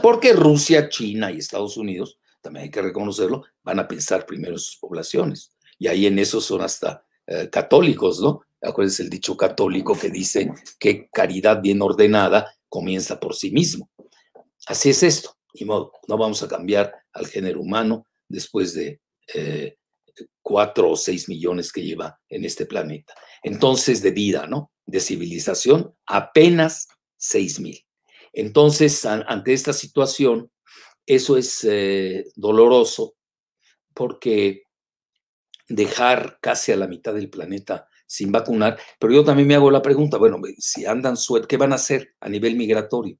Porque Rusia, China y Estados Unidos, también hay que reconocerlo, van a pensar primero en sus poblaciones y ahí en eso son hasta eh, católicos, ¿no? Acuérdense el dicho católico que dice que caridad bien ordenada comienza por sí mismo. Así es esto, y modo, no vamos a cambiar al género humano después de eh, cuatro o seis millones que lleva en este planeta. Entonces, de vida, ¿no? De civilización, apenas seis mil. Entonces, ante esta situación, eso es eh, doloroso porque dejar casi a la mitad del planeta sin vacunar, pero yo también me hago la pregunta, bueno, si andan sueltos, ¿qué van a hacer a nivel migratorio?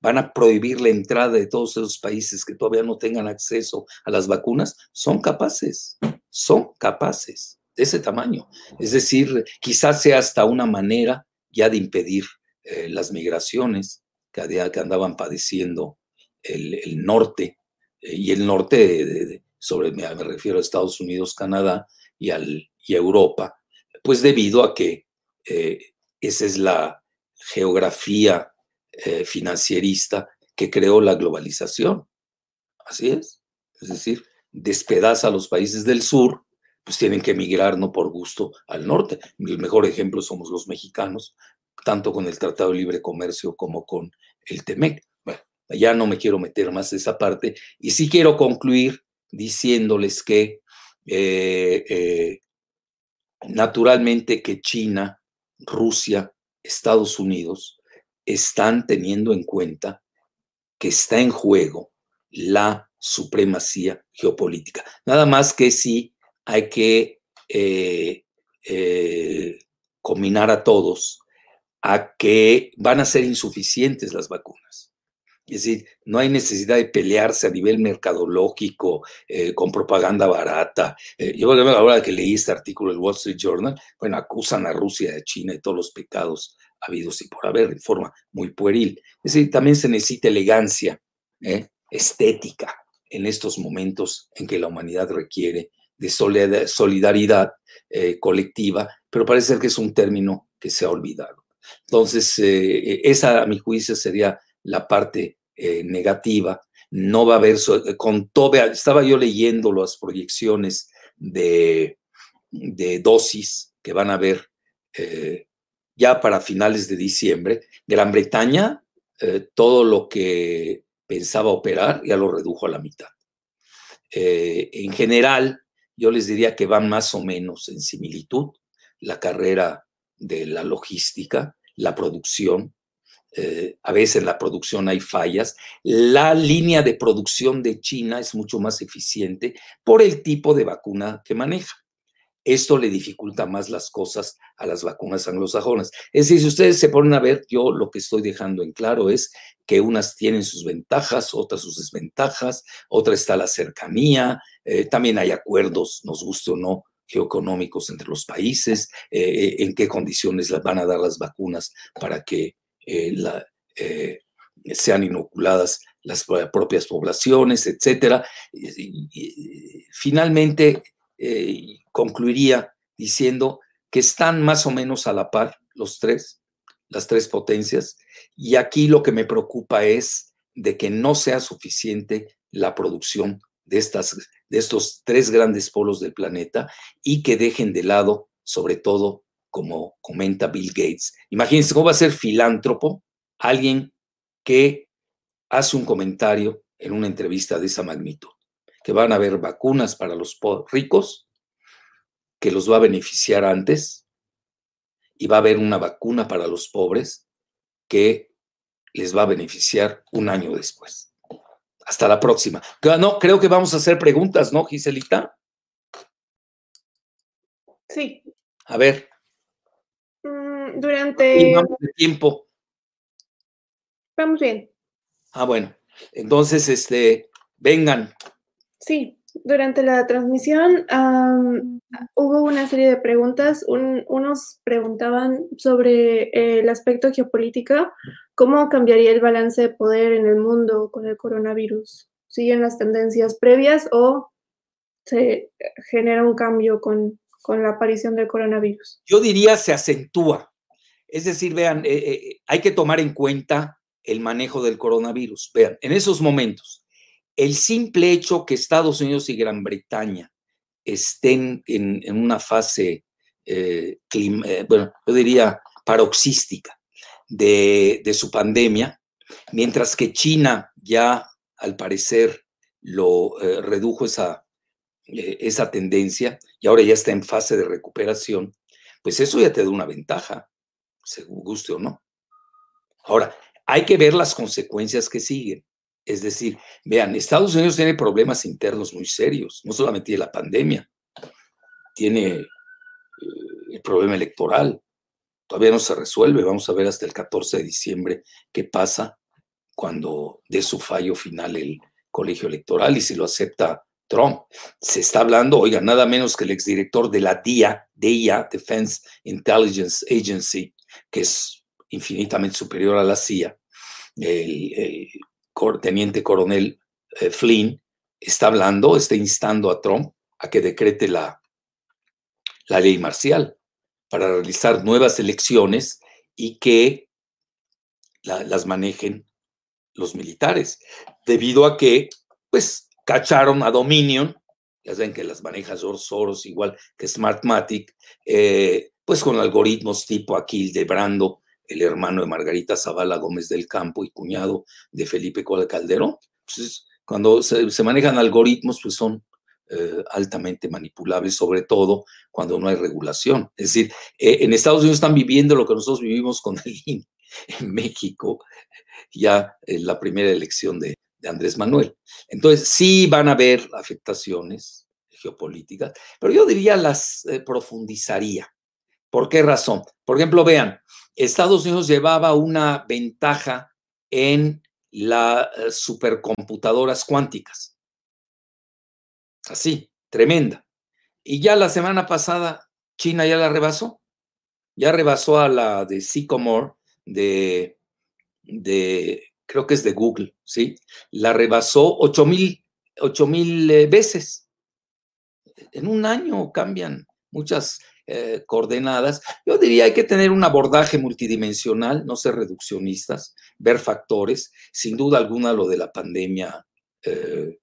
¿Van a prohibir la entrada de todos esos países que todavía no tengan acceso a las vacunas? Son capaces, son capaces de ese tamaño. Es decir, quizás sea hasta una manera ya de impedir eh, las migraciones que, andaban padeciendo el, norte, eh, y el norte sobre, me, refiero a Estados Unidos, Canadá y, Europa, pues debido a que eh, esa es la geografía financierista que creó la globalización. Así es. Es decir, despedaza a los países del sur, pues tienen que emigrar no por gusto al norte. El mejor ejemplo somos los mexicanos, tanto con el Tratado de Libre Comercio como con el TEMEC. Bueno, ya no me quiero meter más en esa parte y sí quiero concluir diciéndoles que eh, eh, naturalmente que China, Rusia, Estados Unidos están teniendo en cuenta que está en juego la supremacía geopolítica. Nada más que sí hay que eh, combinar a todos a que van a ser insuficientes las vacunas. Es decir, no hay necesidad de pelearse a nivel mercadológico eh, con propaganda barata. Eh, yo ahora que leí este artículo del Wall Street Journal, bueno, acusan a Rusia, a China de todos los pecados habidos y por haber de forma muy pueril. Es decir, también se necesita elegancia, ¿eh? Estética en estos momentos en que la humanidad requiere de solidaridad colectiva, pero parece ser que es un término que se ha olvidado. Entonces, esa a mi juicio sería la parte eh, negativa, no va a haber, eh, con todo, estaba yo leyendo las proyecciones de, dosis que van a haber eh, ya para finales de diciembre. Gran Bretaña, todo lo que pensaba operar ya lo redujo a la mitad. en general, yo les diría que van más o menos en similitud la carrera de la logística, la producción, eh, a veces en la producción hay fallas. La línea de producción de China es mucho más eficiente por el tipo de vacuna que maneja. Esto le dificulta más las cosas a las vacunas anglosajonas. Es decir, si ustedes se ponen a ver, yo lo que estoy dejando en claro es que unas tienen sus ventajas, otras sus desventajas, otra está la cercanía, eh, también hay acuerdos, nos guste o no, geoeconómicos entre los países, eh, en qué condiciones las van a dar las vacunas para que eh, sean inoculadas las propias poblaciones, etcétera. finalmente, eh, concluiría diciendo que están más o menos a la par los tres, las tres potencias, y aquí lo que me preocupa es de que no sea suficiente la producción de, estas, de estos tres grandes polos del planeta y que dejen de lado, sobre todo, como comenta Bill Gates. Imagínense cómo va a ser filántropo alguien que hace un comentario en una entrevista de esa magnitud, que van a haber vacunas para los ricos, que los va a beneficiar antes, y va a haber una vacuna para los pobres que les va a beneficiar un año después. Hasta la próxima. No, creo que vamos a hacer preguntas, ¿no, Giselita? Sí. A ver. Mm, durante. De tiempo. Vamos bien. Ah, bueno. Entonces, este, vengan. Sí, durante la transmisión hubo una serie de preguntas. unos preguntaban sobre el aspecto geopolítico, cómo cambiaría el balance de poder en el mundo con el coronavirus. ¿Siguen las tendencias previas o se genera un cambio con, la aparición del coronavirus? Yo diría se acentúa. Es decir, vean, eh, eh, hay que tomar en cuenta el manejo del coronavirus. Vean, en esos momentos, el simple hecho que Estados Unidos y Gran Bretaña estén en, una fase, eh, eh, bueno, yo diría paroxística de, su pandemia, mientras que China ya, al parecer, lo eh, redujo esa, esa tendencia y ahora ya está en fase de recuperación, pues eso ya te da una ventaja, según guste o no. Ahora, hay que ver las consecuencias que siguen. Es decir, vean, Estados Unidos tiene problemas internos muy serios, no solamente tiene la pandemia, tiene eh, el problema electoral, todavía no se resuelve, vamos a ver hasta el 14 de diciembre qué pasa cuando dé su fallo final el colegio electoral y si lo acepta Trump. Se está hablando, oiga, nada menos que el exdirector de la DIA, DIA, Defense Intelligence Agency, que es infinitamente superior a la CIA, el, teniente coronel eh, Flynn está hablando, está instando a Trump a que decrete la, ley marcial para realizar nuevas elecciones y que las manejen los militares, debido a que, pues, cacharon a Dominion, ya saben que las maneja Soros igual que Smartmatic, eh, pues con algoritmos tipo Aquil de Brando, el hermano de Margarita Zavala Gómez del Campo y cuñado de Felipe Calderón. Cuando se, manejan algoritmos, pues son eh, altamente manipulables, sobre todo cuando no hay regulación. Es decir, eh, en Estados Unidos están viviendo lo que nosotros vivimos con el INE en México, ya en la primera elección de, Andrés Manuel. Entonces, sí van a haber afectaciones geopolíticas, pero yo diría las eh, profundizaría. ¿Por qué razón? Por ejemplo, vean, Estados Unidos llevaba una ventaja en las eh, supercomputadoras cuánticas. Así, tremenda. Y ya la semana pasada China ya la rebasó. Ya rebasó a la de Sycomore, de, de creo que es de Google, ¿sí? La rebasó ocho mil, mil eh, veces. En un año cambian muchas eh, coordenadas. Yo diría hay que tener un abordaje multidimensional, no ser reduccionistas, ver factores. Sin duda alguna lo de la pandemia eh,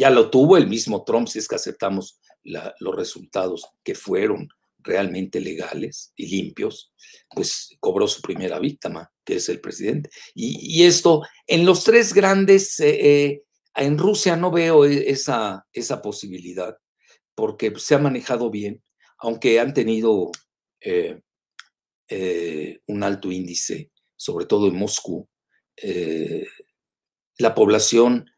ya lo tuvo el mismo Trump, si es que aceptamos los resultados que fueron realmente legales y limpios, pues cobró su primera víctima, que es el presidente. Y, esto, en los tres grandes, eh, en Rusia no veo e, esa, esa posibilidad porque se ha manejado bien, aunque han tenido eh, eh, un alto índice, sobre todo en Moscú. Eh, la población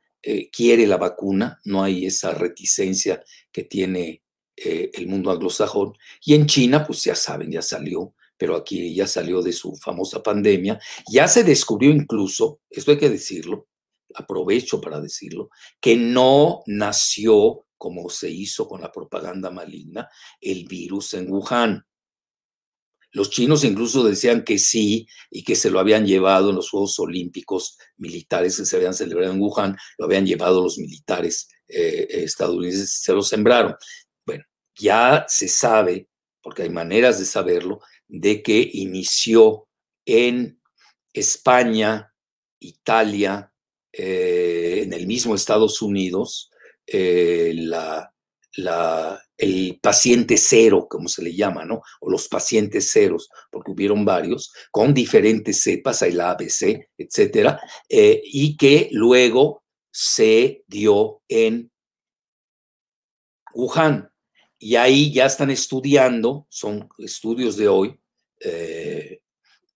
quiere la vacuna, no hay esa reticencia que tiene el mundo anglosajón. Y en China, pues ya saben, ya salió, pero aquí ya salió de su famosa pandemia. Ya se descubrió incluso, esto hay que decirlo, aprovecho para decirlo, que no nació como se hizo con la propaganda maligna, el virus en Wuhan. Los chinos incluso decían que sí y que se lo habían llevado en los Juegos Olímpicos militares que se habían celebrado en Wuhan, lo habían llevado los militares eh, estadounidenses y se lo sembraron. Bueno, ya se sabe, porque hay maneras de saberlo, de que inició en España, Italia, eh, en el mismo Estados Unidos, eh, la, el paciente cero, como se le llama, ¿no? O los pacientes ceros, porque hubieron varios, con diferentes cepas, hay la ABC, etcétera, eh, y que luego se dio en Wuhan. Y ahí ya están estudiando, son estudios de hoy, eh,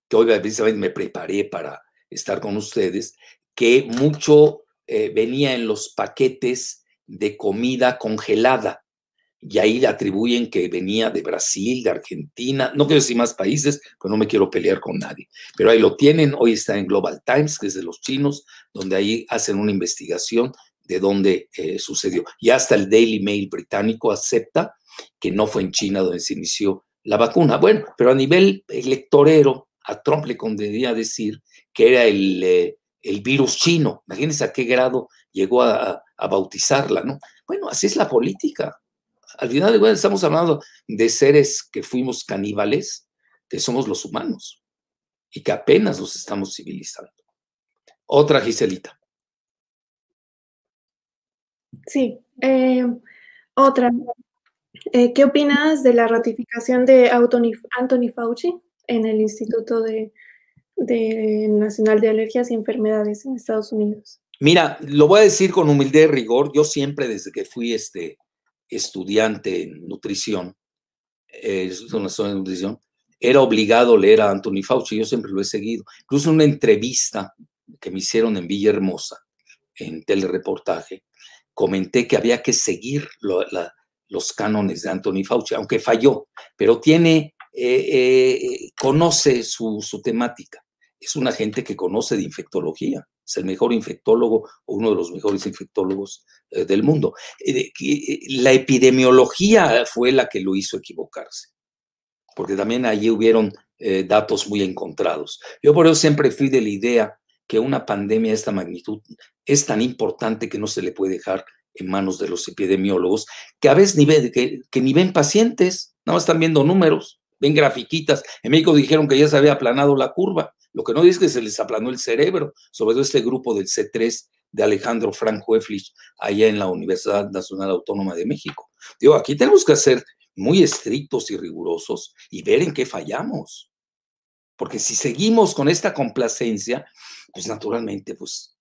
que hoy precisamente me preparé para estar con ustedes, que mucho eh, venía en los paquetes de comida congelada. Y ahí le atribuyen que venía de Brasil, de Argentina, no quiero decir más países, pues no me quiero pelear con nadie. Pero ahí lo tienen, hoy está en Global Times, que es de los chinos, donde ahí hacen una investigación de dónde eh, sucedió. Y hasta el Daily Mail británico acepta que no fue en China donde se inició la vacuna. Bueno, pero a nivel electorero, a Trump le convenía decir que era el, eh, el virus chino. Imagínense a qué grado llegó a, bautizarla, ¿no? Bueno, así es la política. Al final de cuentas estamos hablando de seres que fuimos caníbales, que somos los humanos y que apenas los estamos civilizando. Otra Giselita. Sí, eh, otra. Eh, ¿Qué opinas de la ratificación de Anthony Fauci en el Instituto de, de Nacional de Alergias y Enfermedades en Estados Unidos? Mira, lo voy a decir con humildad y rigor. Yo siempre, desde que fui este estudiante en nutrición, eh, de Nutrición, era obligado a leer a Anthony Fauci. Yo siempre lo he seguido. Incluso una entrevista que me hicieron en Villahermosa, en telereportaje, comenté que había que seguir los cánones de Anthony Fauci, aunque falló, pero tiene, eh, eh, conoce su temática es una gente que conoce de infectología, es el mejor infectólogo o uno de los mejores infectólogos eh, del mundo. Eh, eh, la epidemiología fue la que lo hizo equivocarse, porque también allí hubieron datos muy encontrados. Yo por eso siempre fui de la idea que una pandemia de esta magnitud es tan importante que no se le puede dejar en manos de los epidemiólogos, que a veces ni ven, que, ni ven pacientes, nada más están viendo números, ven grafiquitas. En México dijeron que ya se había aplanado la curva. Lo que no es que se les aplanó el cerebro, sobre todo este grupo del C3 de Alejandro Franco Eflich, allá en la Universidad Nacional Autónoma de México. Digo, aquí tenemos que ser muy estrictos y rigurosos y ver en qué fallamos. Porque si seguimos con esta complacencia, pues naturalmente, pues,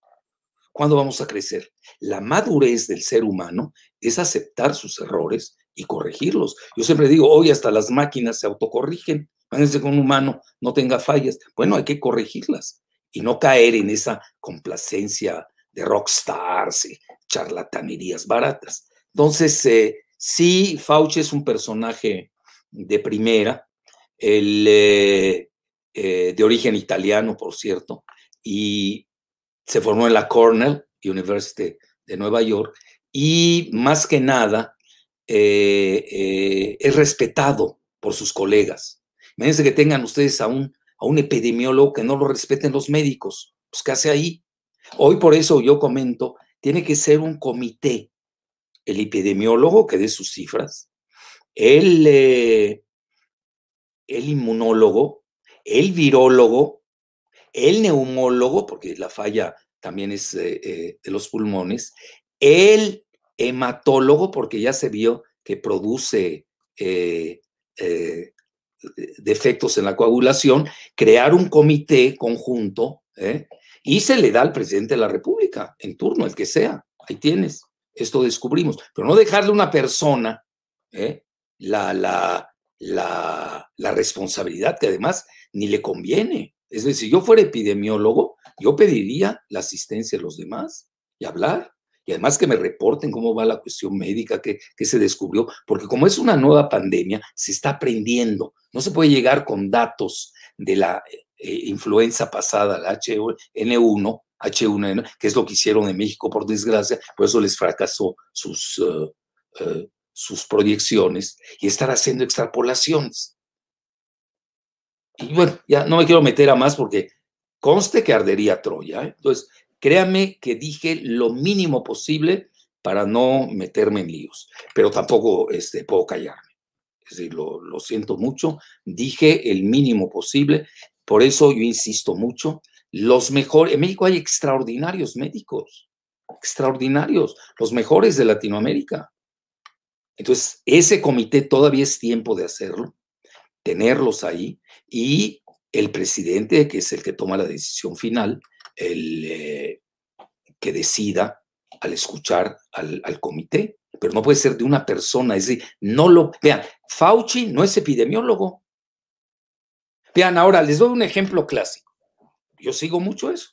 ¿cuándo vamos a crecer? La madurez del ser humano es aceptar sus errores y corregirlos. Yo siempre digo, hoy hasta las máquinas se autocorrigen. Imagínense que un humano no tenga fallas. Bueno, hay que corregirlas y no caer en esa complacencia de rockstars y charlatanerías baratas. Entonces, eh, sí, Fauci es un personaje de primera, el, eh, eh, de origen italiano, por cierto, y se formó en la Cornell University de Nueva York, y más que nada es respetado por sus colegas. Imagínense que tengan ustedes a un, a un epidemiólogo que no lo respeten los médicos. Pues, ¿qué hace ahí? Hoy por eso yo comento, tiene que ser un comité. El epidemiólogo que dé sus cifras, el, eh, el inmunólogo, el virólogo, el neumólogo, porque la falla también es eh, eh, de los pulmones, el hematólogo, porque ya se vio que produce defectos en la coagulación, crear un comité conjunto ¿eh? y se le da al presidente de la República en turno, el que sea. Ahí tienes, esto descubrimos. Pero no dejarle a una persona ¿eh? la, la, la, la responsabilidad que además ni le conviene. Es decir, si yo fuera epidemiólogo, yo pediría la asistencia de los demás y hablar y además que me reporten cómo va la cuestión médica, que, se descubrió, porque como es una nueva pandemia, se está aprendiendo. No se puede llegar con datos de la eh, influenza pasada, la H1N1, H1N, que es lo que hicieron en México, por desgracia, por eso les fracasó sus, eh, eh, sus proyecciones, y estar haciendo extrapolaciones. Y bueno, ya no me quiero meter a más porque conste que ardería Troya. Entonces, Créame que dije lo mínimo posible para no meterme en líos, pero tampoco este, puedo callarme. Es decir, lo, siento mucho, dije el mínimo posible, por eso yo insisto mucho, los mejores, en México hay extraordinarios médicos, extraordinarios, los mejores de Latinoamérica. Entonces, ese comité todavía es tiempo de hacerlo, tenerlos ahí y el presidente, que es el que toma la decisión final, el eh, que decida al escuchar al, comité, pero no puede ser de una persona, es decir, no lo... Vean, Fauci no es epidemiólogo. Vean, ahora les doy un ejemplo clásico. Yo sigo mucho eso.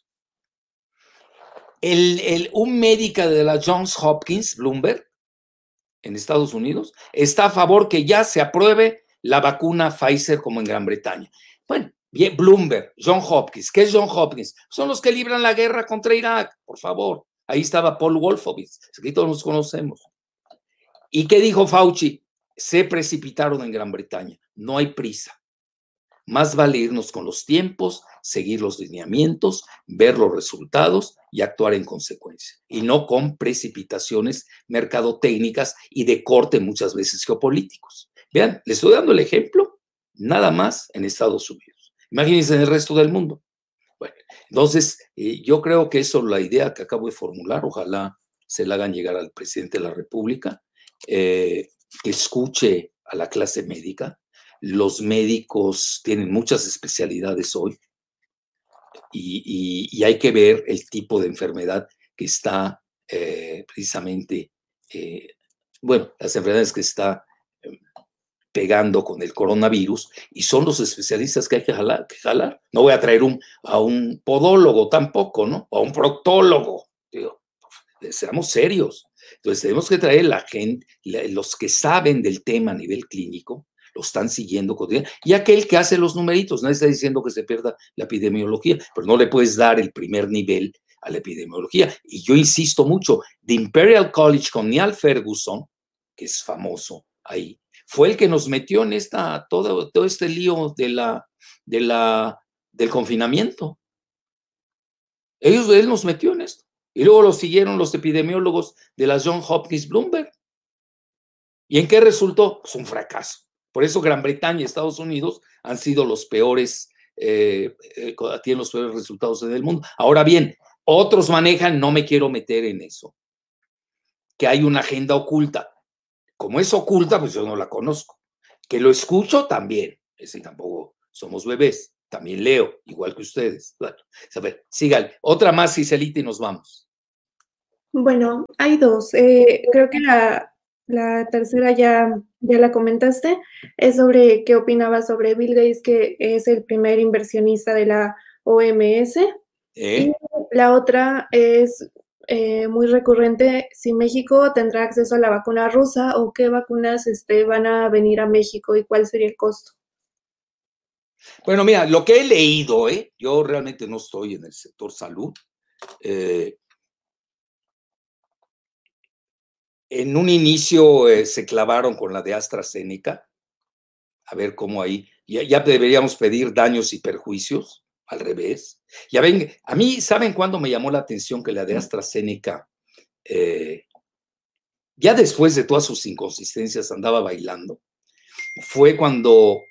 el, un médico de la Johns Hopkins, Bloomberg, en Estados Unidos, está a favor que ya se apruebe la vacuna Pfizer como en Gran Bretaña. Bueno, Bloomberg, John Hopkins. ¿Qué es John Hopkins? Son los que libran la guerra contra Irak, por favor. Ahí estaba Paul Wolfowitz, aquí todos nos conocemos. ¿Y qué dijo Fauci? Se precipitaron en Gran Bretaña. No hay prisa. Más vale irnos con los tiempos, seguir los lineamientos, ver los resultados y actuar en consecuencia, y no con precipitaciones mercadotécnicas y de corte muchas veces geopolíticos. Vean, les estoy dando el ejemplo, nada más en Estados Unidos. Imagínense en el resto del mundo. Bueno, entonces eh, yo creo que eso, la idea que acabo de formular, ojalá se la hagan llegar al presidente de la República, eh, que escuche a la clase médica, los médicos tienen muchas especialidades hoy y, hay que ver el tipo de enfermedad que está eh, precisamente, bueno, las enfermedades que está pegando con el coronavirus y son los especialistas que hay que jalar. Que jalar. No voy a traer a un podólogo tampoco, ¿no? A un proctólogo. Digo, seamos serios. Entonces tenemos que traer la gente, los que saben del tema a nivel clínico, lo están siguiendo cotidianamente. Y aquel que hace los numeritos, no está diciendo que se pierda la epidemiología, pero no le puedes dar el primer nivel a la epidemiología. Y yo insisto mucho, The Imperial College con Neil Ferguson, que es famoso ahí, fue el que nos metió en esta, todo, todo este lío de la, de la, del confinamiento. Ellos, él nos metió en esto. Y luego lo siguieron los epidemiólogos de la John Hopkins Bloomberg. ¿Y en qué resultó? Pues un fracaso. Por eso Gran Bretaña y Estados Unidos han sido los peores, eh, eh, tienen los peores resultados en el mundo. Ahora bien, otros manejan, no me quiero meter en eso, que hay una agenda oculta. Como es oculta, pues yo no la conozco. Que lo escucho también, ese tampoco somos bebés, también leo, igual que ustedes. Bueno, a ver, sigan. Otra más, Ciselita, y nos vamos. Bueno, hay dos. Eh, creo que la, la tercera ya, ya la comentaste, es sobre qué opinaba sobre Bill Gates, que es el primer inversionista de la OMS. ¿Eh? Y la otra es eh, muy recurrente, si México tendrá acceso a la vacuna rusa o qué vacunas este, van a venir a México y cuál sería el costo. Bueno, mira, lo que he leído, ¿eh? yo realmente no estoy en el sector salud, eh, En un inicio eh, se clavaron con la de AstraZeneca, a ver cómo ahí, ya, deberíamos pedir daños y perjuicios, al revés. Ya ven, a mí, ¿saben cuándo me llamó la atención que la de AstraZeneca, eh, ya después de todas sus inconsistencias, andaba bailando? Fue cuando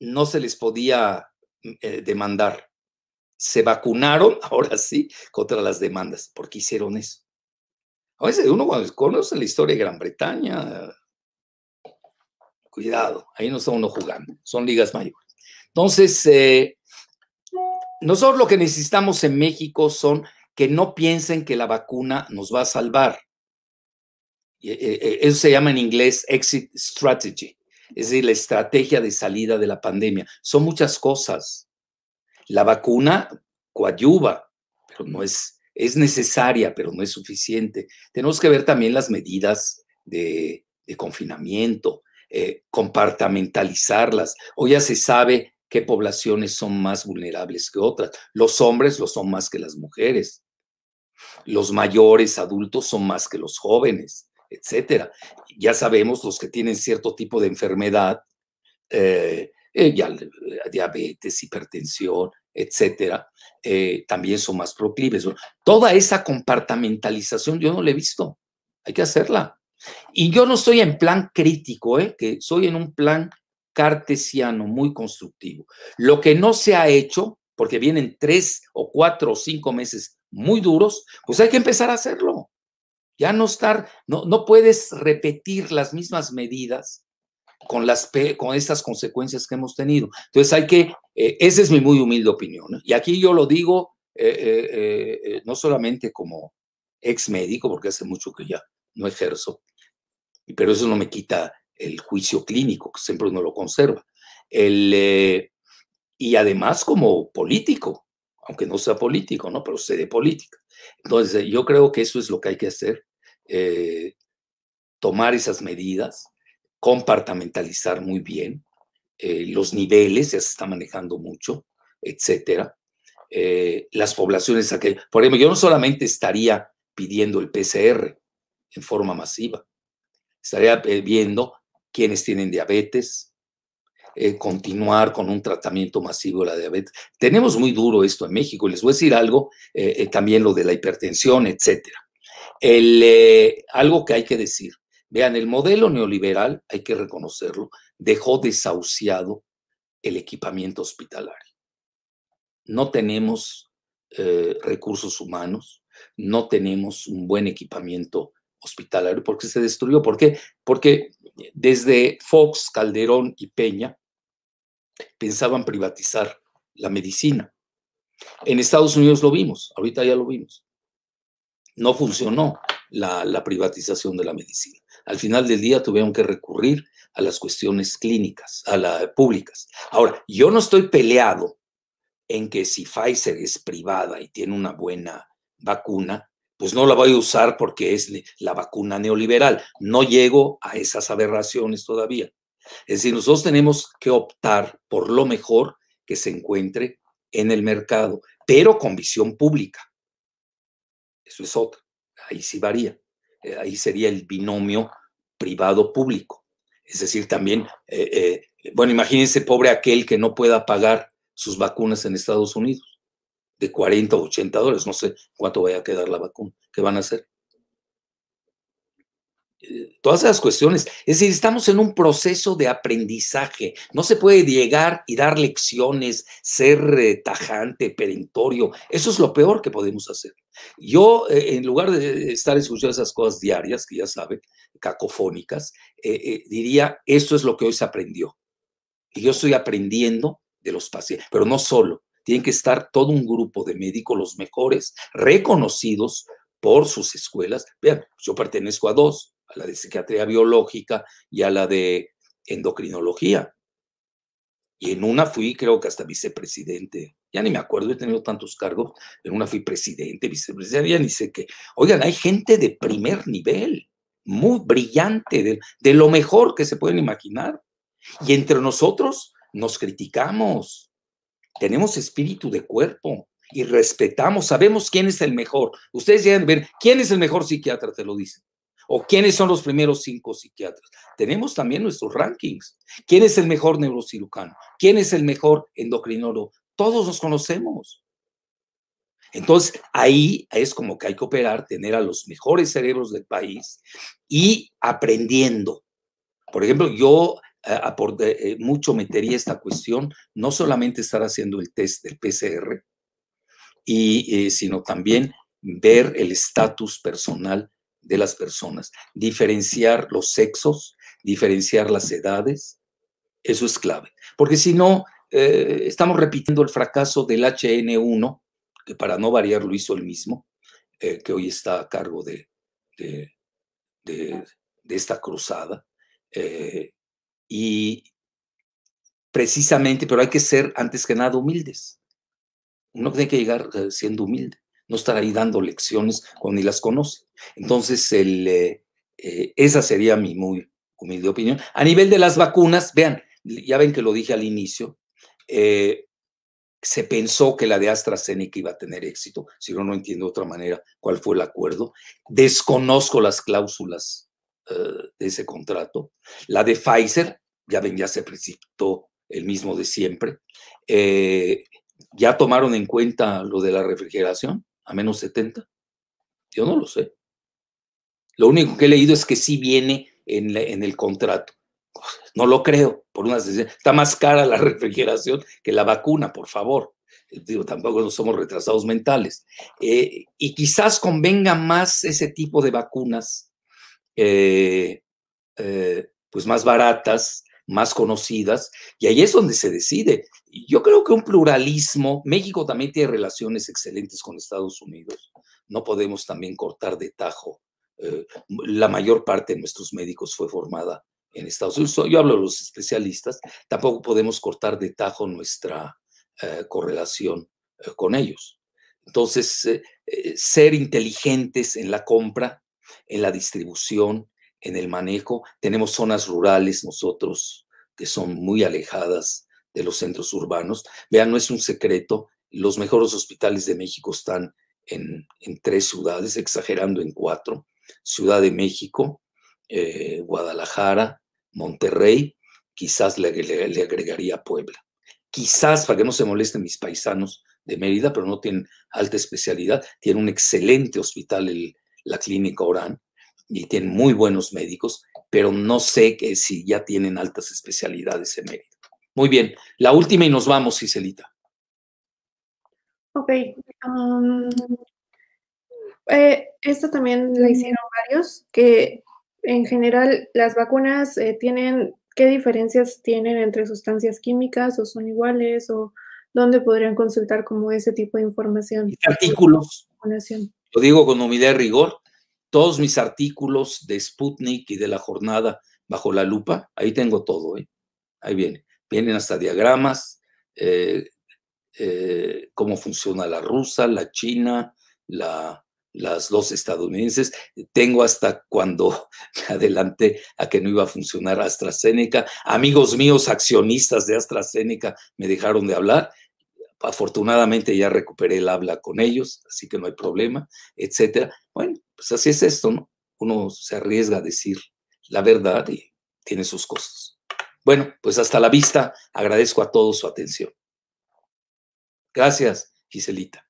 no se les podía eh, demandar. Se vacunaron, [LAUGHS] ahora sí, contra las demandas, porque hicieron eso. A veces uno cuando conoce la historia de Gran Bretaña, cuidado, ahí no está uno jugando, son ligas mayores. Entonces, eh, nosotros lo que necesitamos en México son que no piensen que la vacuna nos va a salvar. Eh, eh, eso se llama en inglés exit strategy, es decir, la estrategia de salida de la pandemia. Son muchas cosas. La vacuna coadyuva, pero no es es necesaria, pero no es suficiente. Tenemos que ver también las medidas de, confinamiento, eh, compartamentalizarlas. Hoy ya se sabe qué poblaciones son más vulnerables que otras. Los hombres lo son más que las mujeres. Los mayores adultos son más que los jóvenes, etcétera. Ya sabemos los que tienen cierto tipo de enfermedad, eh, eh, diabetes, hipertensión, etcétera, eh, también son más proclives. Toda esa compartamentalización yo no la he visto. Hay que hacerla. Y yo no estoy en plan crítico, ¿eh? que soy en un plan cartesiano, muy constructivo. Lo que no se ha hecho, porque vienen tres o cuatro o cinco meses muy duros, pues hay que empezar a hacerlo. Ya no estar, no, no puedes repetir las mismas medidas con, las, con estas consecuencias que hemos tenido. Entonces hay que, eh, esa es mi muy humilde opinión. Y aquí yo lo digo eh, eh, no solamente como ex médico, porque hace mucho que ya no ejerzo, pero eso no me quita el juicio clínico, que siempre uno lo conserva. El, y además como político, aunque no sea político, ¿no? Pero sé de política. Entonces, yo creo que eso es lo que hay que hacer, tomar esas medidas, compartamentalizar muy bien los niveles, ya se está manejando mucho, etcétera. las poblaciones, por ejemplo, yo no solamente estaría pidiendo el PCR en forma masiva, estaría viendo quienes tienen diabetes, eh, continuar con un tratamiento masivo de la diabetes. Tenemos muy duro esto en México. Les voy a decir algo, eh, eh, también lo de la hipertensión, etcétera. algo que hay que decir. Vean, el modelo neoliberal, hay que reconocerlo, dejó desahuciado el equipamiento hospitalario. No tenemos recursos humanos, no tenemos un buen equipamiento hospitalario porque se destruyó. ¿Por qué? Porque desde Fox, Calderón y Peña pensaban privatizar la medicina. En Estados Unidos lo vimos, ahorita ya lo vimos. No funcionó la, privatización de la medicina. Al final del día tuvieron que recurrir a las cuestiones clínicas, a las públicas. Ahora, yo no estoy peleado en que si Pfizer es privada y tiene una buena vacuna, pues no la voy a usar porque es la vacuna neoliberal. No llego a esas aberraciones todavía. Es decir, nosotros tenemos que optar por lo mejor que se encuentre en el mercado, pero con visión pública. Eso es otro. Ahí sí varía. Eh, ahí sería el binomio privado-público. Es decir, también, eh, eh, bueno, imagínense pobre aquel que no pueda pagar sus vacunas en Estados Unidos, de 40 o 80 dólares, no sé cuánto vaya a quedar la vacuna, ¿qué van a hacer? todas esas cuestiones. Es decir, estamos en un proceso de aprendizaje. No se puede llegar y dar lecciones, ser eh, tajante, perentorio. Eso es lo peor que podemos hacer. Yo, eh, en lugar de estar escuchando esas cosas diarias, que ya saben, cacofónicas, eh, diría, esto es lo que hoy se aprendió. Y yo estoy aprendiendo de los pacientes, pero no solo. Tienen que estar todo un grupo de médicos, los mejores, reconocidos por sus escuelas. Vean, yo pertenezco a dos, a la de psiquiatría biológica y a la de endocrinología. Y en una fui, creo que hasta vicepresidente. Ya ni me acuerdo, he tenido tantos cargos. En una fui presidente, vicepresidente, ya ni sé qué. Oigan, hay gente de primer nivel, muy brillante, de, de lo mejor que se pueden imaginar. Y entre nosotros nos criticamos. Tenemos espíritu de cuerpo y respetamos, sabemos quién es el mejor. Ustedes llegan a ver quién es el mejor psiquiatra, te lo dicen. ¿O quiénes son los primeros cinco psiquiatras? Tenemos también nuestros rankings. ¿Quién es el mejor neurocirujano? ¿Quién es el mejor endocrinólogo? Todos nos conocemos. Entonces, ahí es como que hay que operar, tener a los mejores cerebros del país y aprendiendo. Por ejemplo, yo mucho metería esta cuestión, no solamente estar haciendo el test del PCR, y, eh, sino también ver el estatus personal de las personas, diferenciar los sexos, diferenciar las edades, eso es clave. Porque si no, eh, estamos repitiendo el fracaso del HN1, que para no variar lo hizo el mismo, eh, que hoy está a cargo de, de, esta cruzada. Eh, y precisamente, pero hay que ser antes que nada humildes. Uno tiene que llegar siendo humilde no estar ahí dando lecciones cuando ni las conoce. Entonces, el, eh, eh, esa sería mi muy humilde opinión. A nivel de las vacunas, vean, ya ven que lo dije al inicio, eh, se pensó que la de AstraZeneca iba a tener éxito, si no, no entiendo de otra manera cuál fue el acuerdo. Desconozco las cláusulas de ese contrato. La de Pfizer, ya ven, ya se precipitó el mismo de siempre. ¿Ya tomaron en cuenta lo de la refrigeración? a menos 70? Yo no lo sé. Lo único que he leído es que sí viene en, en el contrato. No lo creo, por una Está más cara la [LAUGHS] refrigeración que la vacuna, por favor. Digo, tampoco somos retrasados mentales. Eh, y quizás convenga más ese tipo de vacunas, eh, eh, pues más baratas, más conocidas, y ahí es donde se decide. Yo creo que un pluralismo, México también tiene relaciones excelentes con Estados Unidos, no podemos también cortar de tajo. Eh, la mayor parte de nuestros médicos fue formada en Estados Unidos. Yo hablo de los especialistas, tampoco podemos cortar de tajo nuestra correlación con ellos. Entonces, ser inteligentes en la compra, en la distribución, en el manejo. Tenemos zonas rurales nosotros que son muy alejadas de los centros urbanos. Vean, no es un secreto, los mejores hospitales de México están en, tres ciudades, exagerando en cuatro. Ciudad de México, eh, Guadalajara, Monterrey, quizás le, agregaría Puebla. Quizás, para que no se molesten mis paisanos de Mérida, pero no tienen alta especialidad, tiene un excelente hospital, la Clínica Orán, y tienen muy buenos médicos, pero no sé que si ya tienen altas especialidades en Mérida. Muy bien, la última y nos vamos, Ciselita. Ok. Um, eh, esto también la hicieron varios, que en general las vacunas eh, tienen, ¿qué diferencias tienen entre sustancias químicas o son iguales o dónde podrían consultar como ese tipo de información? Artículos. Lo digo con humildad y rigor todos mis artículos de Sputnik y de la jornada bajo la lupa, ahí tengo todo, ¿eh? ahí viene. Vienen hasta diagramas, eh, eh, cómo funciona la rusa, la china, la, las dos estadounidenses. Tengo hasta cuando [LAUGHS] me adelanté a que no iba a funcionar AstraZeneca. Amigos míos, accionistas de AstraZeneca, me dejaron de hablar. Afortunadamente ya recuperé el habla con ellos, así que no hay problema, etcétera. Bueno, pues así es esto, ¿no? Uno se arriesga a decir la verdad y tiene sus cosas. Bueno, pues hasta la vista. Agradezco a todos su atención. Gracias, Giselita.